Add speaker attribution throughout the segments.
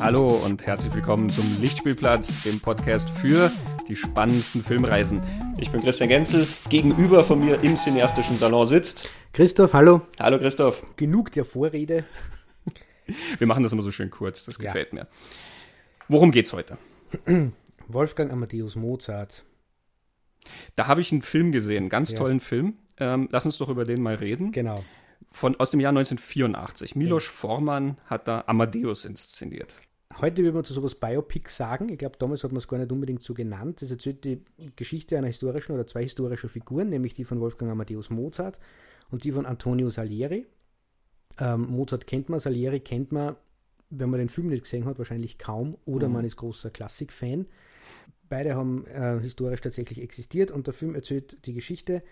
Speaker 1: Hallo und herzlich willkommen zum Lichtspielplatz, dem Podcast für die spannendsten Filmreisen. Ich bin Christian Genzel. Gegenüber von mir im cineastischen Salon sitzt
Speaker 2: Christoph, hallo.
Speaker 1: Hallo Christoph.
Speaker 2: Genug der Vorrede.
Speaker 1: Wir machen das immer so schön kurz, das gefällt ja. mir. Worum geht's heute?
Speaker 2: Wolfgang Amadeus Mozart.
Speaker 1: Da habe ich einen Film gesehen, einen ganz ja. tollen Film. Ähm, lass uns doch über den mal reden.
Speaker 2: Genau.
Speaker 1: Von, aus dem Jahr 1984. Milos ja. Forman hat da Amadeus inszeniert.
Speaker 2: Heute würde man zu sowas Biopic sagen. Ich glaube, damals hat man es gar nicht unbedingt so genannt. Das erzählt die Geschichte einer historischen oder zwei historischer Figuren, nämlich die von Wolfgang Amadeus Mozart und die von Antonio Salieri. Ähm, Mozart kennt man, Salieri kennt man, wenn man den Film nicht gesehen hat, wahrscheinlich kaum oder mhm. man ist großer Klassik-Fan. Beide haben äh, historisch tatsächlich existiert und der Film erzählt die Geschichte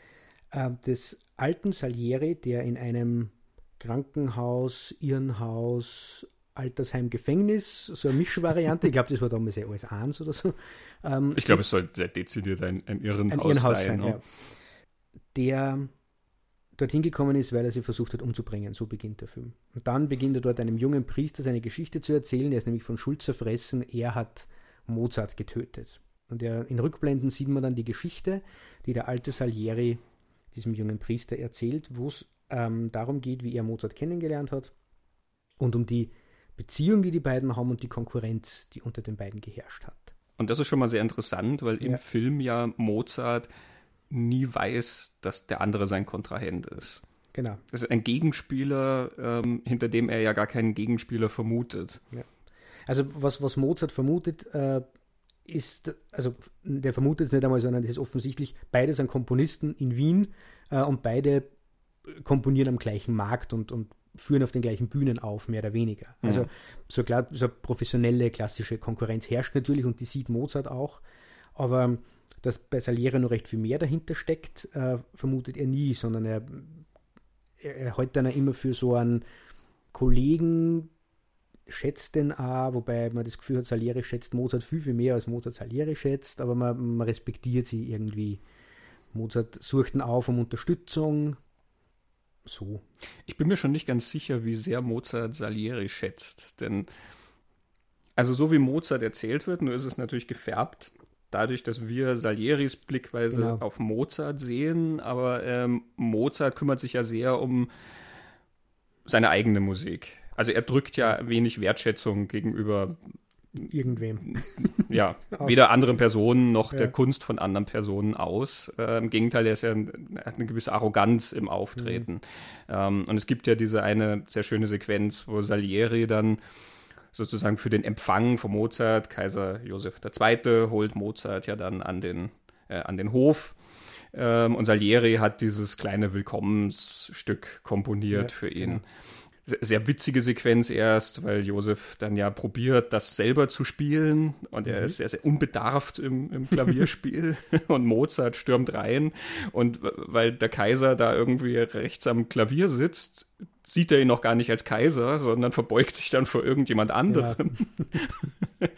Speaker 2: äh, des alten Salieri, der in einem Krankenhaus, Irrenhaus, Altersheim, Gefängnis, so eine Mischvariante. Ich glaube, das war damals ja alles eins oder so.
Speaker 1: Ähm, ich glaube, es soll sehr dezidiert ein, ein Irrenhaus, ein Irrenhaus sein. sein
Speaker 2: ne? ja. Der dorthin gekommen ist, weil er sie versucht hat umzubringen. So beginnt der Film. Und dann beginnt er dort einem jungen Priester seine Geschichte zu erzählen. Er ist nämlich von Schuld zerfressen. Er hat Mozart getötet. Und er, in Rückblenden sieht man dann die Geschichte, die der alte Salieri diesem jungen Priester erzählt, wo es ähm, darum geht, wie er Mozart kennengelernt hat und um die Beziehung, die die beiden haben und die Konkurrenz, die unter den beiden geherrscht hat.
Speaker 1: Und das ist schon mal sehr interessant, weil ja. im Film ja Mozart nie weiß, dass der andere sein Kontrahent ist.
Speaker 2: Genau.
Speaker 1: Das ist ein Gegenspieler, ähm, hinter dem er ja gar keinen Gegenspieler vermutet. Ja.
Speaker 2: Also was, was Mozart vermutet, äh, ist, also der vermutet es nicht einmal, sondern es ist offensichtlich, beide sind Komponisten in Wien äh, und beide komponieren am gleichen Markt und, und führen auf den gleichen Bühnen auf, mehr oder weniger. Mhm. Also so, klar, so professionelle, klassische Konkurrenz herrscht natürlich und die sieht Mozart auch, aber dass bei Salieri noch recht viel mehr dahinter steckt, äh, vermutet er nie, sondern er, er, er hält dann immer für so einen Kollegen, schätzt den auch, wobei man das Gefühl hat, Salieri schätzt Mozart viel, viel mehr als Mozart Salieri schätzt, aber man, man respektiert sie irgendwie. Mozart sucht ihn auf um Unterstützung. So.
Speaker 1: Ich bin mir schon nicht ganz sicher, wie sehr Mozart Salieri schätzt, denn also so wie Mozart erzählt wird, nur ist es natürlich gefärbt dadurch, dass wir Salieris Blickweise genau. auf Mozart sehen, aber ähm, Mozart kümmert sich ja sehr um seine eigene Musik. Also er drückt ja wenig Wertschätzung gegenüber
Speaker 2: irgendwem.
Speaker 1: Ja, weder anderen Personen noch ja. der Kunst von anderen Personen aus. Äh, Im Gegenteil, er, ist ja, er hat eine gewisse Arroganz im Auftreten. Mhm. Ähm, und es gibt ja diese eine sehr schöne Sequenz, wo Salieri dann sozusagen für den Empfang von Mozart, Kaiser Josef II. holt Mozart ja dann an den, äh, an den Hof. Ähm, und Salieri hat dieses kleine Willkommensstück komponiert ja, für ihn. Genau sehr witzige Sequenz erst, weil Josef dann ja probiert, das selber zu spielen. Und er mhm. ist sehr, sehr unbedarft im, im Klavierspiel. Und Mozart stürmt rein. Und weil der Kaiser da irgendwie rechts am Klavier sitzt, sieht er ihn noch gar nicht als Kaiser, sondern verbeugt sich dann vor irgendjemand anderem. Ja.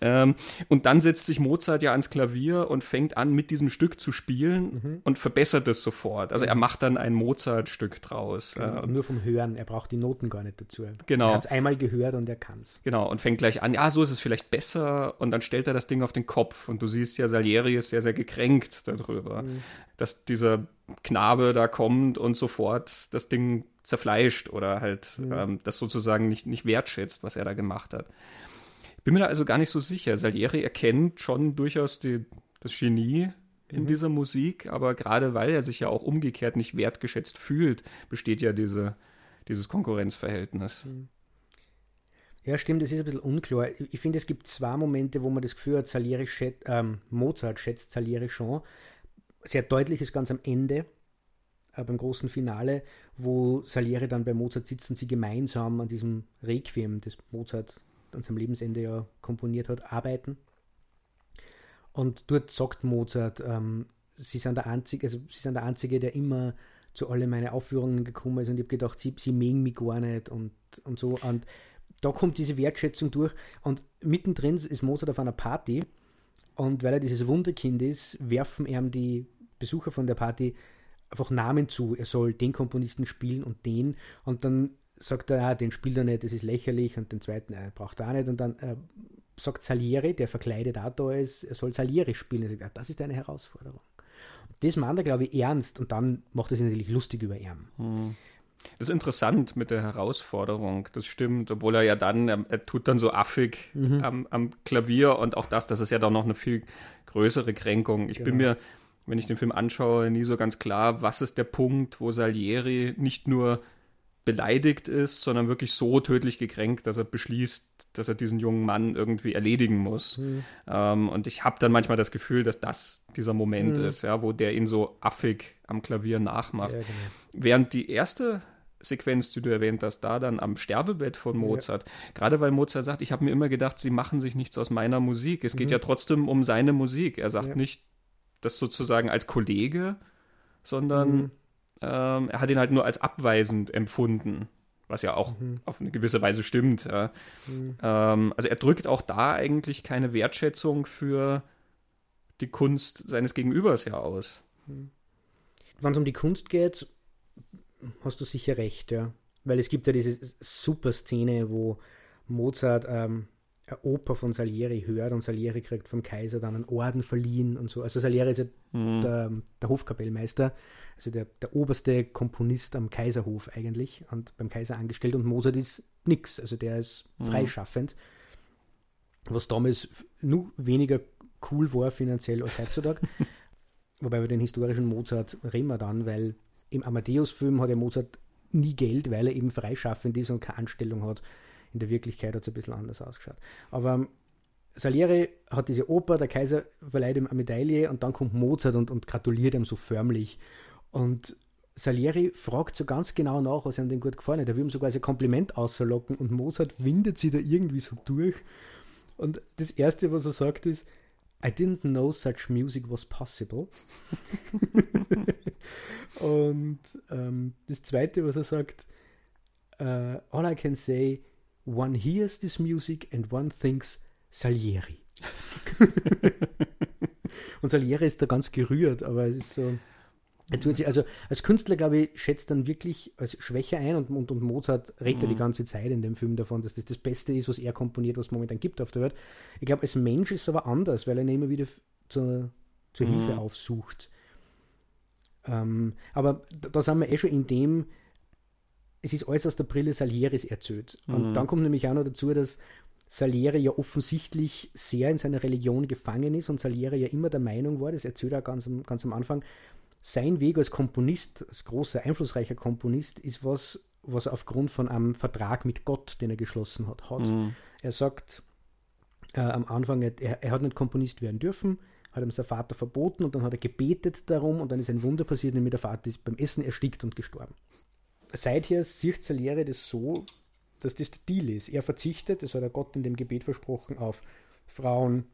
Speaker 1: ähm, und dann setzt sich Mozart ja ans Klavier und fängt an, mit diesem Stück zu spielen mhm. und verbessert es sofort. Also er mhm. macht dann ein Mozart-Stück draus.
Speaker 2: Genau,
Speaker 1: ähm,
Speaker 2: nur vom Hören, er braucht die Noten gar nicht dazu.
Speaker 1: Genau.
Speaker 2: Er hat es einmal gehört und er kann es.
Speaker 1: Genau, und fängt gleich an, ja, so ist es vielleicht besser und dann stellt er das Ding auf den Kopf und du siehst ja, Salieri ist sehr, sehr gekränkt darüber, mhm. dass dieser Knabe da kommt und sofort das Ding zerfleischt oder halt mhm. ähm, das sozusagen nicht, nicht wertschätzt, was er da gemacht hat. Ich bin mir da also gar nicht so sicher. Salieri erkennt schon durchaus die, das Genie in mhm. dieser Musik, aber gerade weil er sich ja auch umgekehrt nicht wertgeschätzt fühlt, besteht ja diese, dieses Konkurrenzverhältnis. Mhm.
Speaker 2: Ja, stimmt, das ist ein bisschen unklar. Ich finde, es gibt zwei Momente, wo man das Gefühl hat, Salieri schätzt, ähm, Mozart schätzt Salieri schon. Sehr deutlich ist ganz am Ende, äh, beim großen Finale, wo Salieri dann bei Mozart sitzt und sie gemeinsam an diesem Requiem, das Mozart an seinem Lebensende ja komponiert hat, arbeiten. Und dort sagt Mozart, ähm, sie sind der Einzige, also sie sind der Einzige, der immer zu alle meine Aufführungen gekommen ist und ich habe gedacht, sie, sie mögen mich gar nicht und, und so. Und da kommt diese Wertschätzung durch. Und mittendrin ist Mozart auf einer Party und weil er dieses Wunderkind ist, werfen ihm die Besucher von der Party einfach Namen zu. Er soll den Komponisten spielen und den. Und dann sagt er, ja, den spielt er nicht, das ist lächerlich und den zweiten äh, braucht er auch nicht. Und dann äh, sagt Salieri, der verkleidet auch da ist, er soll Salieri spielen. Er sagt, ja, das ist eine Herausforderung. Und das meint er, glaube ich, ernst und dann macht er sich natürlich lustig über ihn.
Speaker 1: Hm. Das ist interessant mit der Herausforderung, das stimmt, obwohl er ja dann, er, er tut dann so affig mhm. am, am, Klavier und auch das, das ist ja dann noch eine viel größere Kränkung. Ich genau. bin mir, wenn ich den Film anschaue, nie so ganz klar, was ist der Punkt, wo Salieri nicht nur beleidigt ist, sondern wirklich so tödlich gekränkt, dass er beschließt, dass er diesen jungen Mann irgendwie erledigen muss. Mhm. Ähm, und ich habe dann manchmal das Gefühl, dass das dieser Moment mhm. ist, ja, wo der ihn so affig am Klavier nachmacht. Ja, genau. Während die erste Sequenz, die du erwähnt hast, da dann am Sterbebett von Mozart. Ja. Gerade weil Mozart sagt, ich habe mir immer gedacht, sie machen sich nichts aus meiner Musik. Es mhm. geht ja trotzdem um seine Musik. Er sagt ja. nicht das sozusagen als Kollege, sondern mhm. ähm, er hat ihn halt nur als abweisend empfunden. Was ja auch mhm. auf eine gewisse Weise stimmt. Ja. Mhm. Ähm, also er drückt auch da eigentlich keine Wertschätzung für die Kunst seines Gegenübers ja aus. Mhm.
Speaker 2: Wenn es um die Kunst geht, hast du sicher recht, ja. Weil es gibt ja diese super Szene, wo Mozart ähm, Oper von Salieri hört und Salieri kriegt vom Kaiser dann einen Orden verliehen und so. Also Salieri ist ja mhm. der, der, Hofkapellmeister, also der, der oberste Komponist am Kaiserhof eigentlich und beim Kaiser angestellt und Mozart ist nichts, also der ist mhm. freischaffend, was damals nur weniger cool war finanziell als heutzutage. Wobei wir den historischen Mozart reden wir dann, weil im Amadeus-Film hat ja Mozart nie Geld, weil er eben freischaffend ist und keine Anstellung hat. In der Wirklichkeit hat es ein bisschen anders ausgeschaut. Aber ähm, Salieri hat diese Oper, der Kaiser verleiht ihm eine Medaille und dann kommt Mozart und, und gratuliert ihm so förmlich. Und Salieri fragt so ganz genau nach, was ihm denn gut gefallen hat. Er will ihm sogar ein Kompliment auslocken und Mozart windet sie da irgendwie so durch. Und das Erste, was er sagt, ist, I didn't know such music was possible. Und ähm, das Zweite, was er sagt, uh, all I can say, one hears this music and one thinks Salieri. Und Salieri ist da ganz gerührt, aber es ist so. Sich, also als Künstler, glaube ich, schätzt dann wirklich als Schwäche ein und, und, und Mozart redet mhm. die ganze Zeit in dem Film davon, dass das das Beste ist, was er komponiert, was es momentan gibt auf der Welt. Ich glaube, als Mensch ist es aber anders, weil er ihn immer wieder zur, zur mhm. Hilfe aufsucht. Ähm, aber da, da sind wir eh schon in dem, es ist alles aus der Brille Salieris erzählt. Und mhm. dann kommt nämlich auch noch dazu, dass Salieri ja offensichtlich sehr in seiner Religion gefangen ist und Salieri ja immer der Meinung war, das erzählt er ganz, ganz am Anfang, sein Weg als Komponist, als großer, einflussreicher Komponist, ist was, was er aufgrund von einem Vertrag mit Gott, den er geschlossen hat, hat. Mhm. Er sagt äh, am Anfang, er, er hat nicht Komponist werden dürfen, hat ihm sein Vater verboten und dann hat er gebetet darum und dann ist ein Wunder passiert, nämlich der Vater ist beim Essen erstickt und gestorben. Seither sieht Salieri das so, dass das der Deal ist. Er verzichtet, das hat er Gott in dem Gebet versprochen, auf Frauen,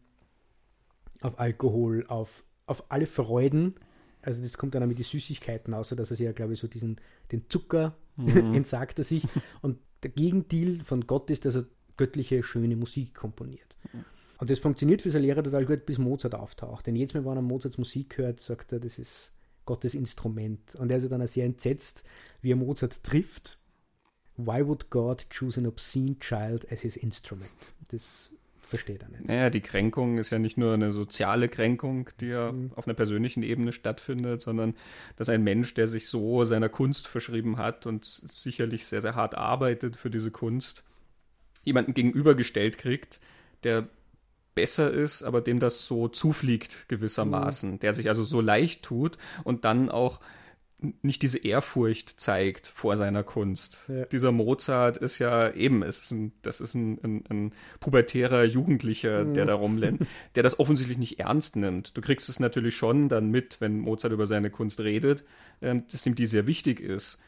Speaker 2: auf Alkohol, auf, auf alle Freuden. Also das kommt dann auch mit den Süßigkeiten, außer dass er sich ja, glaube ich, so diesen, den Zucker mhm. entsagt er sich. Und der Gegendeal von Gott ist, dass er göttliche, schöne Musik komponiert. Mhm. Und das funktioniert für seine Lehrer total gut, bis Mozart auftaucht. Denn jedes Mal, wenn er Mozarts Musik hört, sagt er, das ist Gottes Instrument. Und er ist dann sehr entsetzt, wie er Mozart trifft. Why would God choose an obscene child as his instrument? Das versteht er nicht.
Speaker 1: Naja, die Kränkung ist ja nicht nur eine soziale Kränkung, die ja mhm. auf einer persönlichen Ebene stattfindet, sondern dass ein Mensch, der sich so seiner Kunst verschrieben hat und sicherlich sehr, sehr hart arbeitet für diese Kunst, jemanden gegenübergestellt kriegt, der besser ist, aber dem das so zufliegt gewissermaßen, mhm. der sich also so leicht tut und dann auch nicht diese Ehrfurcht zeigt vor seiner Kunst. Ja. Dieser Mozart ist ja eben, ist ein, das ist ein, ein, ein pubertärer Jugendlicher, mhm. der da rumlennt, der das offensichtlich nicht ernst nimmt. Du kriegst es natürlich schon dann mit, wenn Mozart über seine Kunst redet, ähm, dass ihm die sehr wichtig ist.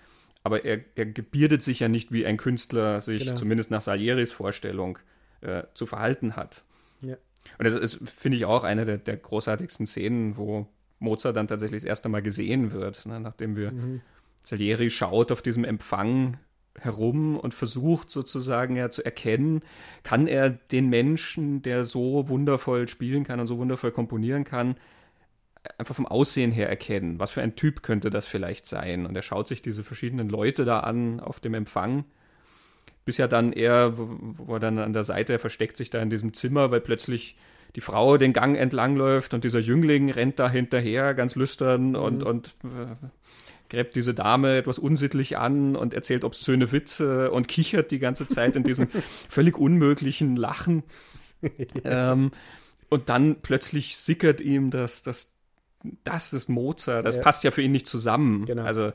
Speaker 1: Aber er, er gebierdet sich ja nicht, wie ein Künstler sich genau. zumindest nach Salieris Vorstellung äh, zu verhalten hat. Und das ist, finde ich, auch eine der, der, großartigsten Szenen, wo Mozart dann tatsächlich das erste Mal gesehen wird, ne? nachdem wir mhm. Salieri schaut auf diesem Empfang herum und versucht sozusagen ja zu erkennen, kann er den Menschen, der so wundervoll spielen kann und so wundervoll komponieren kann, einfach vom Aussehen her erkennen. Was für ein Typ könnte das vielleicht sein? Und er schaut sich diese verschiedenen Leute da an auf dem Empfang bis ja dann er, wo, er dann an der Seite, er versteckt sich da in diesem Zimmer, weil plötzlich die Frau den Gang entlangläuft und dieser Jüngling rennt da hinterher, ganz lüstern mhm. und, und äh, gräbt diese Dame etwas unsittlich an und erzählt obszöne Witze und kichert die ganze Zeit in diesem völlig unmöglichen Lachen. ähm, und dann plötzlich sickert ihm, dass das, das ist Mozart. Das ja. passt ja für ihn nicht zusammen. Genau. Also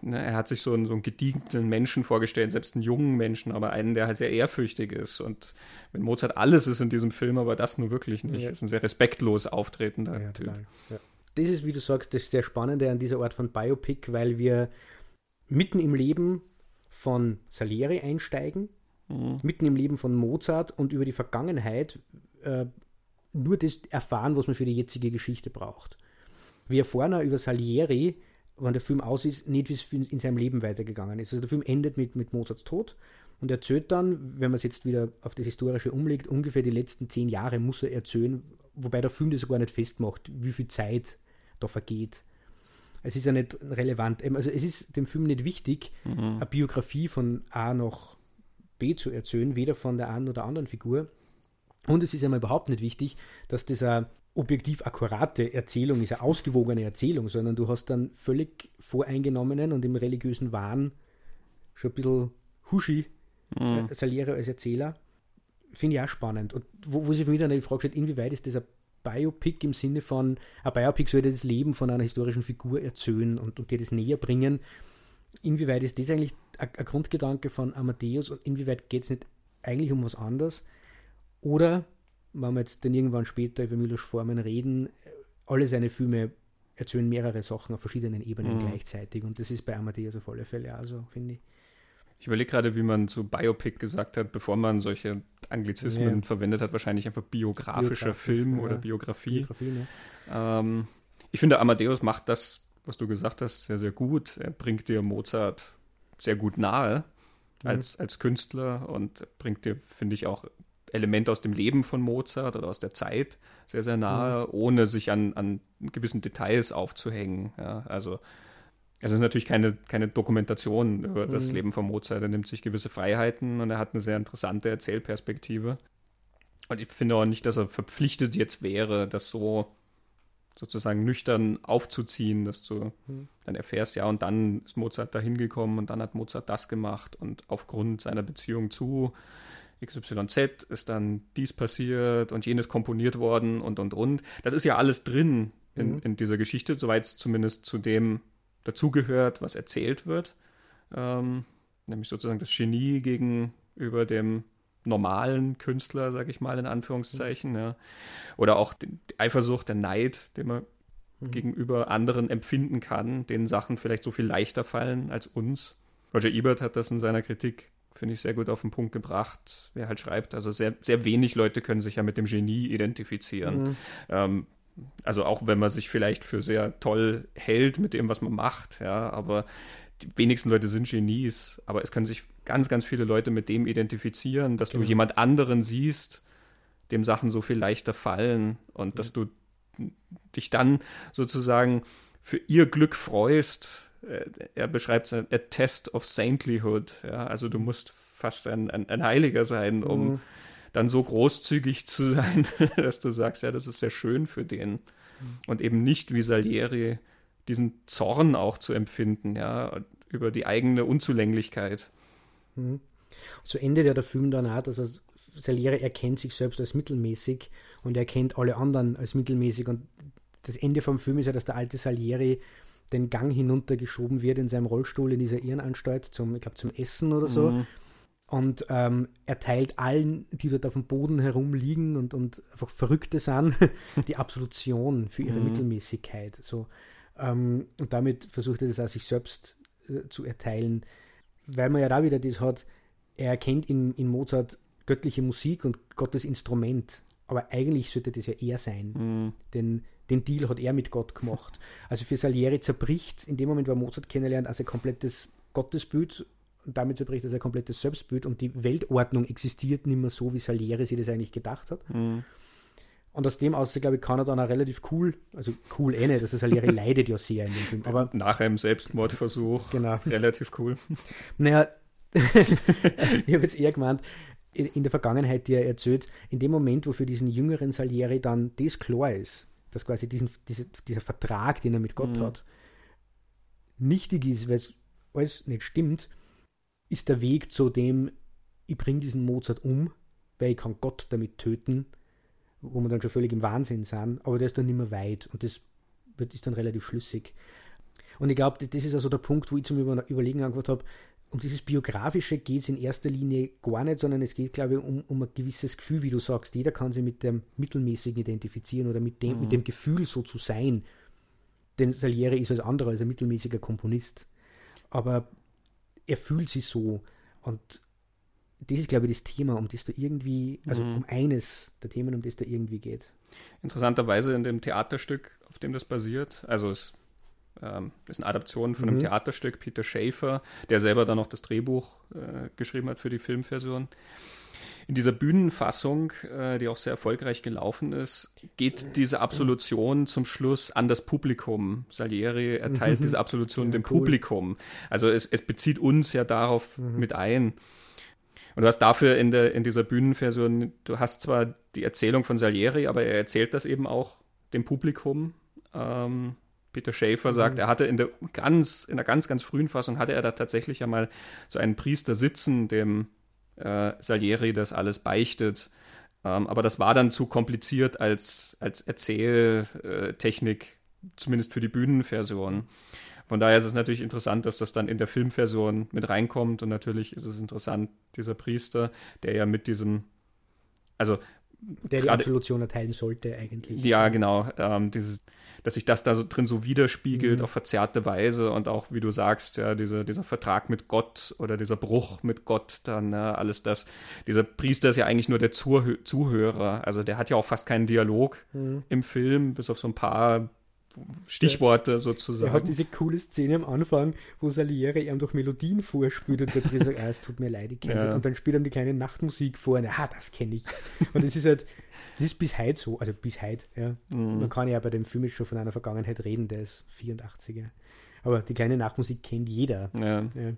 Speaker 1: ne, er hat sich so einen, so einen gediegten Menschen vorgestellt, selbst einen jungen Menschen, aber einen, der halt sehr ehrfürchtig ist. Und wenn Mozart alles ist in diesem Film, aber das nur wirklich nicht, ja. ist ein sehr respektlos auftretender ja, Typ. Ja.
Speaker 2: Das ist, wie du sagst, das sehr Spannende an dieser Art von Biopic, weil wir mitten im Leben von Salieri einsteigen, mhm. mitten im Leben von Mozart und über die Vergangenheit äh, nur das erfahren, was man für die jetzige Geschichte braucht. Wir erfahren auch über Salieri, wenn der Film aus ist, nicht, wie es in seinem Leben weitergegangen ist. Also der Film endet mit, mit Mozarts Tod und er erzählt dann, wenn man es jetzt wieder auf das Historische umlegt, ungefähr die letzten zehn Jahre muss er erzählen, wobei der Film das sogar nicht festmacht, wie viel Zeit da vergeht. Es ist ja nicht relevant. Also es ist dem Film nicht wichtig, mhm. eine Biografie von A nach B zu erzählen, weder von der einen oder anderen Figur. Und es ist einmal überhaupt nicht wichtig, dass das eine objektiv akkurate Erzählung ist, eine ausgewogene Erzählung, sondern du hast dann völlig voreingenommenen und im religiösen Wahn schon ein bisschen Huschi mhm. äh, Saliere als Erzähler. Finde ich auch spannend. Und wo, wo sich für mich dann die Frage stellt, inwieweit ist das ein Biopic im Sinne von, ein Biopic sollte das Leben von einer historischen Figur erzählen und, und dir das näher bringen. Inwieweit ist das eigentlich ein, ein Grundgedanke von Amadeus und inwieweit geht es nicht eigentlich um was anderes? Oder, wenn wir jetzt dann irgendwann später über Milos Formen reden, alle seine Filme erzählen mehrere Sachen auf verschiedenen Ebenen mhm. gleichzeitig und das ist bei Amadeus auf alle Fälle auch so, finde ich.
Speaker 1: Ich überlege gerade, wie man zu Biopic gesagt hat, bevor man solche Anglizismen ja. verwendet hat, wahrscheinlich einfach biografischer Biografisch, Film ja. oder Biografie. Biografie ne? ähm, ich finde, Amadeus macht das, was du gesagt hast, sehr, sehr gut. Er bringt dir Mozart sehr gut nahe als, mhm. als Künstler und bringt dir, finde ich, auch Elemente aus dem Leben von Mozart oder aus der Zeit sehr, sehr nahe, mhm. ohne sich an, an gewissen Details aufzuhängen. Ja, also es ist natürlich keine, keine Dokumentation über das mhm. Leben von Mozart. Er nimmt sich gewisse Freiheiten und er hat eine sehr interessante Erzählperspektive. Und ich finde auch nicht, dass er verpflichtet jetzt wäre, das so sozusagen nüchtern aufzuziehen, dass du mhm. dann erfährst, ja, und dann ist Mozart da hingekommen und dann hat Mozart das gemacht und aufgrund seiner Beziehung zu XYZ ist dann dies passiert und jenes komponiert worden und und und. Das ist ja alles drin in, mhm. in dieser Geschichte, soweit es zumindest zu dem dazugehört, was erzählt wird. Ähm, nämlich sozusagen das Genie gegenüber dem normalen Künstler, sage ich mal in Anführungszeichen. Ja. Oder auch die Eifersucht, der Neid, den man mhm. gegenüber anderen empfinden kann, denen Sachen vielleicht so viel leichter fallen als uns. Roger Ebert hat das in seiner Kritik, finde ich, sehr gut auf den Punkt gebracht, wer halt schreibt. Also sehr, sehr wenig Leute können sich ja mit dem Genie identifizieren. Mhm. Ähm, also auch wenn man sich vielleicht für sehr toll hält mit dem, was man macht, ja, aber die wenigsten Leute sind Genies, aber es können sich ganz, ganz viele Leute mit dem identifizieren, dass genau. du jemand anderen siehst, dem Sachen so viel leichter fallen und ja. dass du dich dann sozusagen für ihr Glück freust. Äh, er beschreibt es a test of saintlyhood, ja, also du musst fast ein, ein, ein Heiliger sein, um mhm dann so großzügig zu sein, dass du sagst, ja, das ist sehr schön für den. Mhm. Und eben nicht wie Salieri diesen Zorn auch zu empfinden, ja, über die eigene Unzulänglichkeit.
Speaker 2: Mhm. So endet ja der Film dann auch, dass er, Salieri erkennt sich selbst als mittelmäßig und er kennt alle anderen als mittelmäßig. Und das Ende vom Film ist ja, dass der alte Salieri den Gang hinuntergeschoben wird in seinem Rollstuhl in dieser Ehrenanstalt zum, ich glaube, zum Essen oder so. Mhm und ähm, erteilt allen, die dort auf dem Boden herumliegen und, und einfach Verrückte sind, die Absolution für ihre mhm. Mittelmäßigkeit. So. Ähm, und damit versucht er das auch sich selbst äh, zu erteilen, weil man ja da wieder das hat, er erkennt in, in Mozart göttliche Musik und Gottes Instrument, aber eigentlich sollte das ja er sein, mhm. denn den Deal hat er mit Gott gemacht. Also für Salieri zerbricht in dem Moment, wo er Mozart kennenlernt, also ein komplettes Gottesbild und damit zerbricht das ein komplettes Selbstbild und die Weltordnung existiert nicht mehr so, wie Salieri sich das eigentlich gedacht hat. Mhm. Und aus dem aus, glaube ich, kann er dann auch relativ cool, also cool eh nicht, also Salieri leidet ja sehr in dem Film. Aber
Speaker 1: Nach einem Selbstmordversuch,
Speaker 2: genau.
Speaker 1: relativ cool.
Speaker 2: Naja, ich habe jetzt eher gemeint, in, in der Vergangenheit, die er erzählt, in dem Moment, wo für diesen jüngeren Salieri dann das klar ist, dass quasi diesen, diese, dieser Vertrag, den er mit Gott mhm. hat, nichtig ist, weil es alles nicht stimmt, ist der Weg zu dem, ich bringe diesen Mozart um, weil ich kann Gott damit töten, wo wir dann schon völlig im Wahnsinn sind, aber der ist dann nicht mehr weit und das wird, ist dann relativ schlüssig. Und ich glaube, das ist also der Punkt, wo ich zum Überlegen angefangen habe, um dieses Biografische geht es in erster Linie gar nicht, sondern es geht, glaube ich, um, um ein gewisses Gefühl, wie du sagst. Jeder kann sich mit dem Mittelmäßigen identifizieren oder mit dem, mhm. mit dem Gefühl, so zu sein. Denn Salieri ist als anderer, als ein mittelmäßiger Komponist. Aber er fühlt sich so. Und das ist, glaube ich, das Thema, um das da irgendwie, also mhm. um eines der Themen, um das da irgendwie geht.
Speaker 1: Interessanterweise in dem Theaterstück, auf dem das basiert, also es ähm, ist eine Adaption von einem mhm. Theaterstück, Peter Schaefer, der selber dann noch das Drehbuch äh, geschrieben hat für die Filmversion. In dieser Bühnenfassung, äh, die auch sehr erfolgreich gelaufen ist, geht diese Absolution zum Schluss an das Publikum. Salieri erteilt mhm. diese Absolution ja, dem cool. Publikum. Also es, es, bezieht uns ja darauf mhm. mit ein. Und du hast dafür in, der, in dieser Bühnenversion, du hast zwar die Erzählung von Salieri, aber er erzählt das eben auch dem Publikum. Ähm, Peter Schäfer sagt, mhm. er hatte in der ganz, in der ganz, ganz frühen Fassung hatte er da tatsächlich einmal so einen Priester sitzen, dem äh, Salieri das alles beichtet. Ähm, aber das war dann zu kompliziert als, als Erzähltechnik, zumindest für die Bühnenversion. Von daher ist es natürlich interessant, dass das dann in der Filmversion mit reinkommt. Und natürlich ist es interessant, dieser Priester, der ja mit diesem, also
Speaker 2: der die Absolution erteilen sollte eigentlich.
Speaker 1: Ja, genau. Ähm, dieses, dass sich das da so drin so widerspiegelt mhm. auf verzerrte Weise und auch, wie du sagst, ja, diese, dieser Vertrag mit Gott oder dieser Bruch mit Gott, dann ja, alles das. Dieser Priester ist ja eigentlich nur der Zuhö Zuhörer. Also der hat ja auch fast keinen Dialog mhm. im Film, bis auf so ein paar Stichworte sozusagen.
Speaker 2: Er hat diese coole Szene am Anfang, wo Salieri ihm durch Melodien vorspielt und der Priester sagt, ah, es tut mir leid, ich kenne ja. Und dann spielt er die kleine Nachtmusik vor und ah, das kenne ich. Und es ist halt, das ist bis heute so, also bis heute, ja. Mhm. Man kann ja bei dem Film schon von einer Vergangenheit reden, der ist 84er. Aber die kleine Nachtmusik kennt jeder.
Speaker 1: Ja. ja.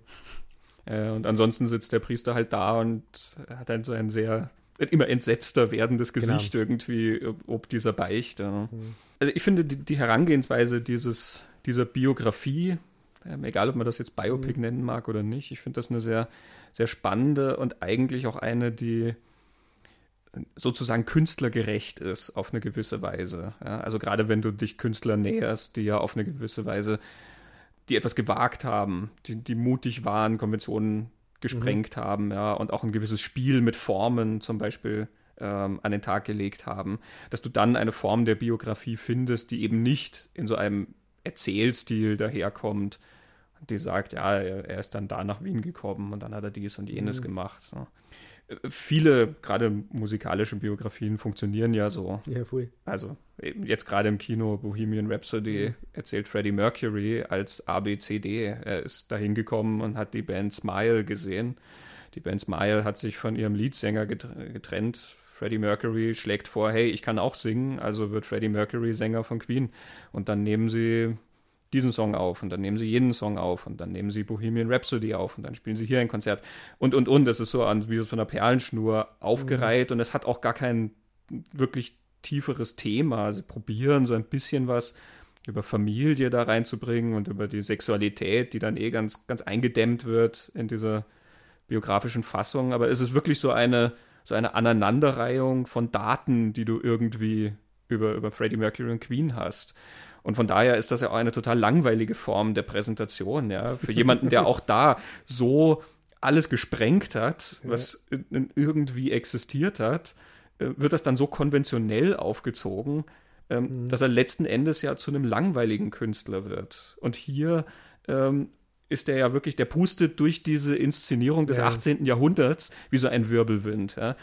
Speaker 1: Äh, und ansonsten sitzt der Priester halt da und hat dann so ein sehr immer entsetzter werdendes genau. Gesicht genau. irgendwie, ob dieser Beicht. Ja. Mhm. Also ich finde die, die, Herangehensweise dieses, dieser Biografie, ähm, egal ob man das jetzt Biopic mhm. nennen mag oder nicht, ich finde das eine sehr, sehr spannende und eigentlich auch eine, die sozusagen künstlergerecht ist auf eine gewisse Weise. Ja, also gerade wenn du dich Künstlern näherst, die ja auf eine gewisse Weise, die etwas gewagt haben, die, die mutig waren, Konventionen gesprengt mhm. haben, ja, und auch ein gewisses Spiel mit Formen zum Beispiel ähm, an den Tag gelegt haben, dass du dann eine Form der Biografie findest, die eben nicht in so einem Erzählstil daherkommt, die sagt, ja, er ist dann da nach Wien gekommen und dann hat er dies und jenes mhm. gemacht. So viele, gerade musikalische Biografien funktionieren ja so.
Speaker 2: Ja, voll.
Speaker 1: Also jetzt gerade im Kino Bohemian Rhapsody erzählt Freddie Mercury als ABCD. Er ist dahin gekommen und hat die Band Smile gesehen. Die Band Smile hat sich von ihrem Leadsänger getrennt. Freddie Mercury schlägt vor, hey, ich kann auch singen, also wird Freddie Mercury Sänger von Queen. Und dann nehmen sie diesen Song auf und dann nehmen sie jeden Song auf und dann nehmen sie Bohemian Rhapsody auf und dann spielen sie hier ein Konzert und und und. Das ist so an, wie es von einer Perlenschnur aufgereiht mhm. und es hat auch gar kein wirklich tieferes Thema. Sie probieren so ein bisschen was über Familie da reinzubringen und über die Sexualität, die dann eh ganz, ganz eingedämmt wird in dieser biografischen Fassung. Aber es ist wirklich so eine, so eine Aneinanderreihung von Daten, die du irgendwie über, über Freddie Mercury und Queen hast. Und von daher ist das ja auch eine total langweilige Form der Präsentation, ja. Für jemanden, der auch da so alles gesprengt hat, was irgendwie existiert hat, äh, wird das dann so konventionell aufgezogen, ähm, mhm. dass er letzten Endes ja zu einem langweiligen Künstler wird. Und hier ähm, ist er ja wirklich, der pustet durch diese Inszenierung des ja. 18. Jahrhunderts wie so ein Wirbelwind. Ja.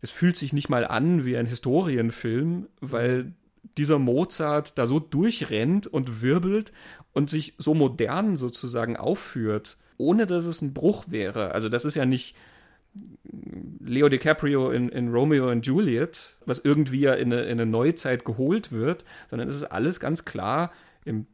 Speaker 1: Es fühlt sich nicht mal an wie ein Historienfilm, weil dieser Mozart da so durchrennt und wirbelt und sich so modern sozusagen aufführt, ohne dass es ein Bruch wäre. Also das ist ja nicht Leo DiCaprio in, in Romeo und Juliet, was irgendwie ja in eine, in eine Neuzeit geholt wird, sondern es ist alles ganz klar im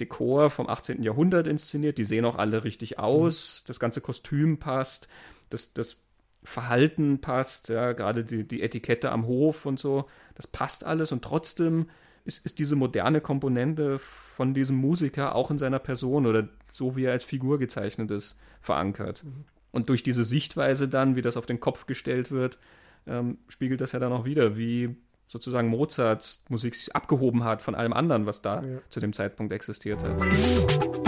Speaker 1: Dekor vom 18. Jahrhundert inszeniert. Die sehen auch alle richtig aus. Mhm. Das ganze Kostüm passt. Das, das Verhalten passt. Ja, gerade die, die Etikette am Hof und so. Das passt alles. Und trotzdem ist, ist diese moderne Komponente von diesem Musiker auch in seiner Person oder so, wie er als Figur gezeichnet ist, verankert. Mhm. Und durch diese Sichtweise dann, wie das auf den Kopf gestellt wird, ähm, spiegelt das ja dann auch wieder, wie sozusagen Mozarts Musik sich abgehoben hat von allem anderen, was da ja. zu dem Zeitpunkt existiert hat.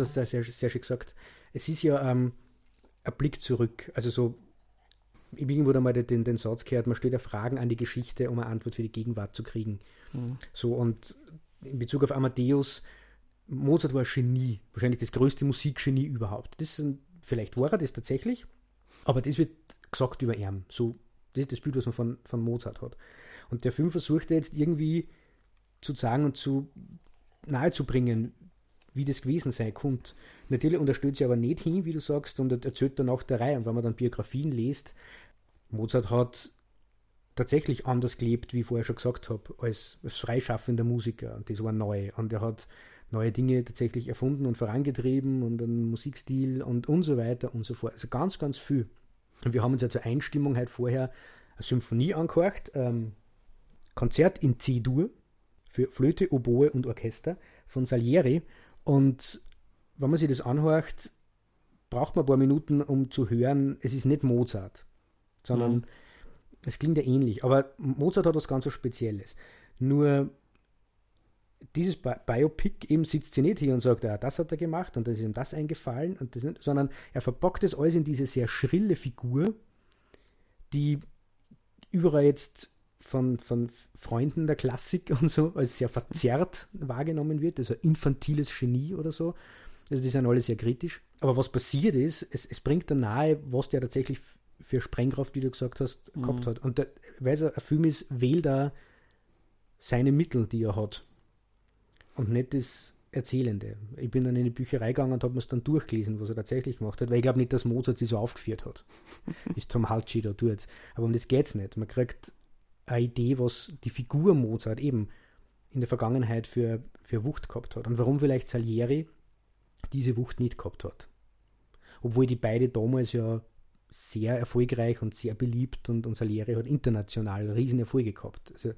Speaker 2: Ich finde das sehr, sehr, sehr schön gesagt. Es ist ja ähm, ein Blick zurück. Also so, ich habe irgendwo einmal den, den Satz gehört, man stellt ja Fragen an die Geschichte, um eine Antwort für die Gegenwart zu kriegen. Mhm. So, und in Bezug auf Amadeus Mozart war ein Genie, wahrscheinlich das größte Musikgenie überhaupt. Das sind, vielleicht war er das tatsächlich, aber das wird gesagt über ihn. So, das ist das Bild, was man von, von Mozart hat. Und der Film versucht jetzt irgendwie zu sagen und zu nahezubringen, wie das gewesen sein könnte. Natürlich unterstützt sie aber nicht hin, wie du sagst, und erzählt dann auch der Reihe. Und wenn man dann Biografien liest, Mozart hat tatsächlich anders gelebt, wie ich vorher schon gesagt habe, als, als freischaffender Musiker. Und das war neu. Und er hat neue Dinge tatsächlich erfunden und vorangetrieben und einen Musikstil und, und so weiter und so fort. Also ganz, ganz viel. Und wir haben uns ja zur Einstimmung halt vorher eine Symphonie angehört, ähm, Konzert in C-Dur für Flöte, Oboe und Orchester von Salieri. Und wenn man sich das anhört, braucht man ein paar Minuten, um zu hören, es ist nicht Mozart, sondern mhm. es klingt ja ähnlich. Aber Mozart hat was ganz so Spezielles. Nur dieses Biopic eben sitzt sie nicht hier und sagt, ja, das hat er gemacht und das ist ihm das eingefallen, und das nicht, sondern er verpackt das alles in diese sehr schrille Figur, die überall jetzt von, von Freunden der Klassik und so als sehr verzerrt wahrgenommen wird, also infantiles Genie oder so. Also die sind alle sehr kritisch. Aber was passiert ist, es, es bringt dann nahe, was der tatsächlich für Sprengkraft, wie du gesagt hast, gehabt mhm. hat. Und weil es ein Film ist, wählt er seine Mittel, die er hat und nicht das Erzählende. Ich bin dann in die Bücherei gegangen und habe mir es dann durchgelesen, was er tatsächlich gemacht hat, weil ich glaube nicht, dass Mozart sie so aufgeführt hat, ist Tom Halci da tut. Aber um das geht es nicht. Man kriegt eine Idee, was die Figur Mozart eben in der Vergangenheit für, für Wucht gehabt hat und warum vielleicht Salieri diese Wucht nicht gehabt hat. Obwohl die beide damals ja sehr erfolgreich und sehr beliebt und, und Salieri hat international riesen Erfolge gehabt. Also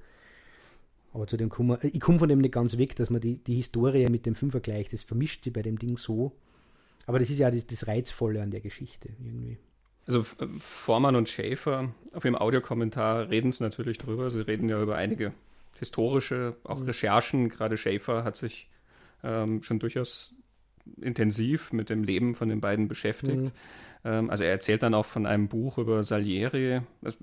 Speaker 2: aber zu dem kommen ich komme von dem nicht ganz weg, dass man die, die Historie mit dem Film vergleicht. Das vermischt sie bei dem Ding so. Aber das ist ja das, das Reizvolle an der Geschichte irgendwie.
Speaker 1: Also Vormann und Schäfer auf ihrem Audiokommentar reden es natürlich drüber. Sie reden ja über einige historische, auch mhm. Recherchen. Gerade Schäfer hat sich ähm, schon durchaus intensiv mit dem Leben von den beiden beschäftigt. Mhm. Ähm, also er erzählt dann auch von einem Buch über Salieri. Das,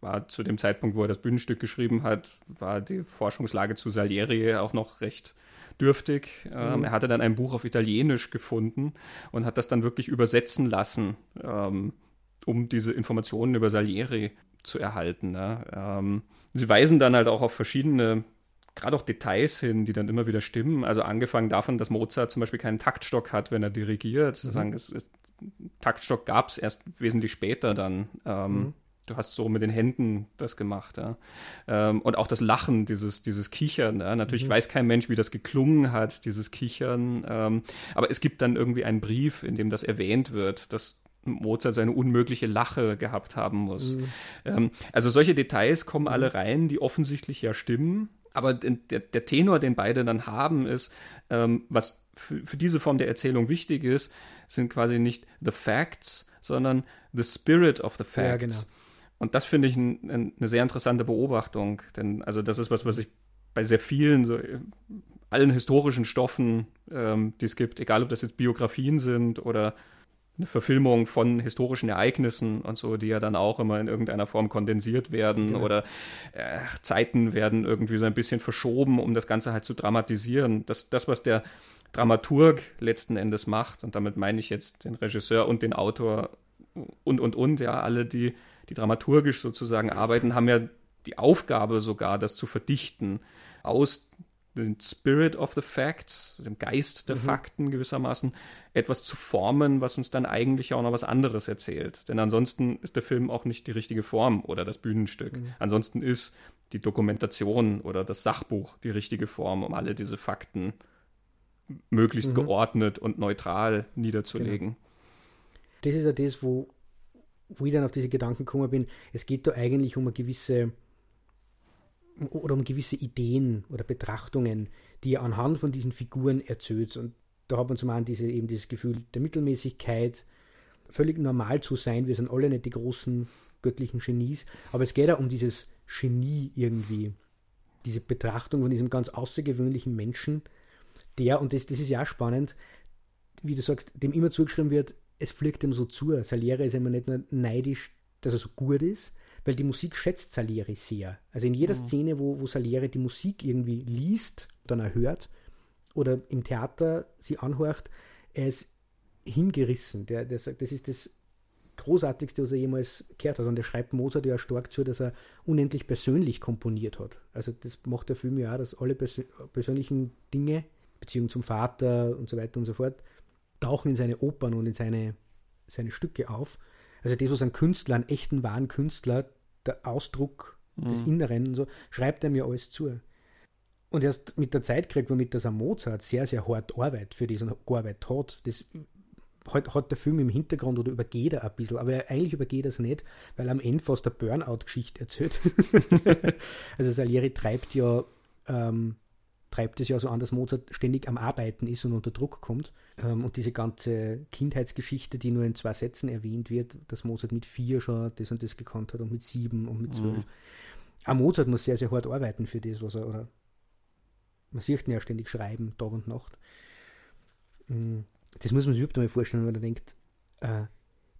Speaker 1: war zu dem Zeitpunkt, wo er das Bühnenstück geschrieben hat, war die Forschungslage zu Salieri auch noch recht dürftig. Ähm, mhm. er hatte dann ein Buch auf Italienisch gefunden und hat das dann wirklich übersetzen lassen, ähm, um diese Informationen über Salieri zu erhalten. Ne? Ähm, sie weisen dann halt auch auf verschiedene gerade auch Details hin, die dann immer wieder stimmen. Also angefangen davon, dass Mozart zum Beispiel keinen Taktstock hat, wenn er dirigiert. Mhm. Sagen, es, es, Taktstock gab es erst wesentlich später dann. Ähm, mhm du hast so mit den Händen das gemacht, ja. Ähm, und auch das Lachen, dieses, dieses Kichern, ja. Natürlich mhm. weiß kein Mensch, wie das geklungen hat, dieses Kichern. Ähm, aber es gibt dann irgendwie einen Brief, in dem das erwähnt wird, dass Mozart seine unmögliche Lache gehabt haben muss. Mhm. Ähm, also solche Details kommen alle mhm. rein, die offensichtlich ja stimmen. Aber der, der Tenor, den beide dann haben, ist, ähm, was für, für diese Form der Erzählung wichtig ist, sind quasi nicht the facts, sondern the spirit of the facts. Ja, genau. Und das finde ich ein, ein, eine sehr interessante Beobachtung, denn also das ist was, was ich bei sehr vielen, so allen historischen Stoffen, ähm, die es gibt, egal ob das jetzt Biografien sind oder eine Verfilmung von historischen Ereignissen und so, die ja dann auch immer in irgendeiner Form kondensiert werden genau. oder äh, Zeiten werden irgendwie so ein bisschen verschoben, um das Ganze halt zu dramatisieren. Das, das, was der Dramaturg letzten Endes macht, und damit meine ich jetzt den Regisseur und den Autor und, und, und, ja, alle, die die dramaturgisch sozusagen arbeiten, haben ja die Aufgabe sogar, das zu verdichten aus den Spirit of the Facts, dem Geist der mhm. Fakten gewissermaßen, etwas zu formen, was uns dann eigentlich auch noch was anderes erzählt. Denn ansonsten ist der Film auch nicht die richtige Form oder das Bühnenstück. Mhm. Ansonsten ist die Dokumentation oder das Sachbuch die richtige Form, um alle diese Fakten möglichst mhm. geordnet und neutral niederzulegen. Genau.
Speaker 2: Das ist ja das, wo, wo ich dann auf diese Gedanken gekommen bin. Es geht da eigentlich um eine gewisse oder um gewisse Ideen oder Betrachtungen, die er anhand von diesen Figuren erzählt. Und da hat man zum einen diese, eben dieses Gefühl der Mittelmäßigkeit, völlig normal zu sein. Wir sind alle nicht die großen göttlichen Genies, aber es geht ja um dieses Genie irgendwie, diese Betrachtung von diesem ganz außergewöhnlichen Menschen, der, und das, das ist ja auch spannend, wie du sagst, dem immer zugeschrieben wird, es fliegt ihm so zu. Salieri ist immer nicht nur neidisch, dass er so gut ist, weil die Musik schätzt Salieri sehr. Also in jeder mhm. Szene, wo, wo Salieri die Musik irgendwie liest, dann erhört oder im Theater sie anhorcht, er ist hingerissen. Der, der sagt, das ist das Großartigste, was er jemals gehört hat. Und er schreibt Mozart ja stark zu, dass er unendlich persönlich komponiert hat. Also das macht der Film ja auch, dass alle persö persönlichen Dinge, Beziehung zum Vater und so weiter und so fort, tauchen in seine Opern und in seine, seine Stücke auf. Also das, was ein Künstler, einen echten, wahren Künstler der Ausdruck mhm. des Inneren und so, schreibt er mir alles zu. Und erst mit der Zeit kriegt man mit, dass ein Mozart sehr, sehr hart arbeitet für das und gearbeitet hat. Das hat, hat der Film im Hintergrund oder übergeht er ein bisschen, aber eigentlich übergeht er es nicht, weil am Ende fast eine Burnout-Geschichte erzählt. also Salieri treibt ja ähm, treibt es ja so an, dass Mozart ständig am Arbeiten ist und unter Druck kommt. Ähm, und diese ganze Kindheitsgeschichte, die nur in zwei Sätzen erwähnt wird, dass Mozart mit vier schon das und das gekannt hat und mit sieben und mit zwölf. Mhm. Auch Mozart muss sehr, sehr hart arbeiten für das, was er, oder man sieht ihn ja ständig schreiben, Tag und Nacht. Mm, das muss man sich überhaupt einmal vorstellen, wenn man denkt, äh,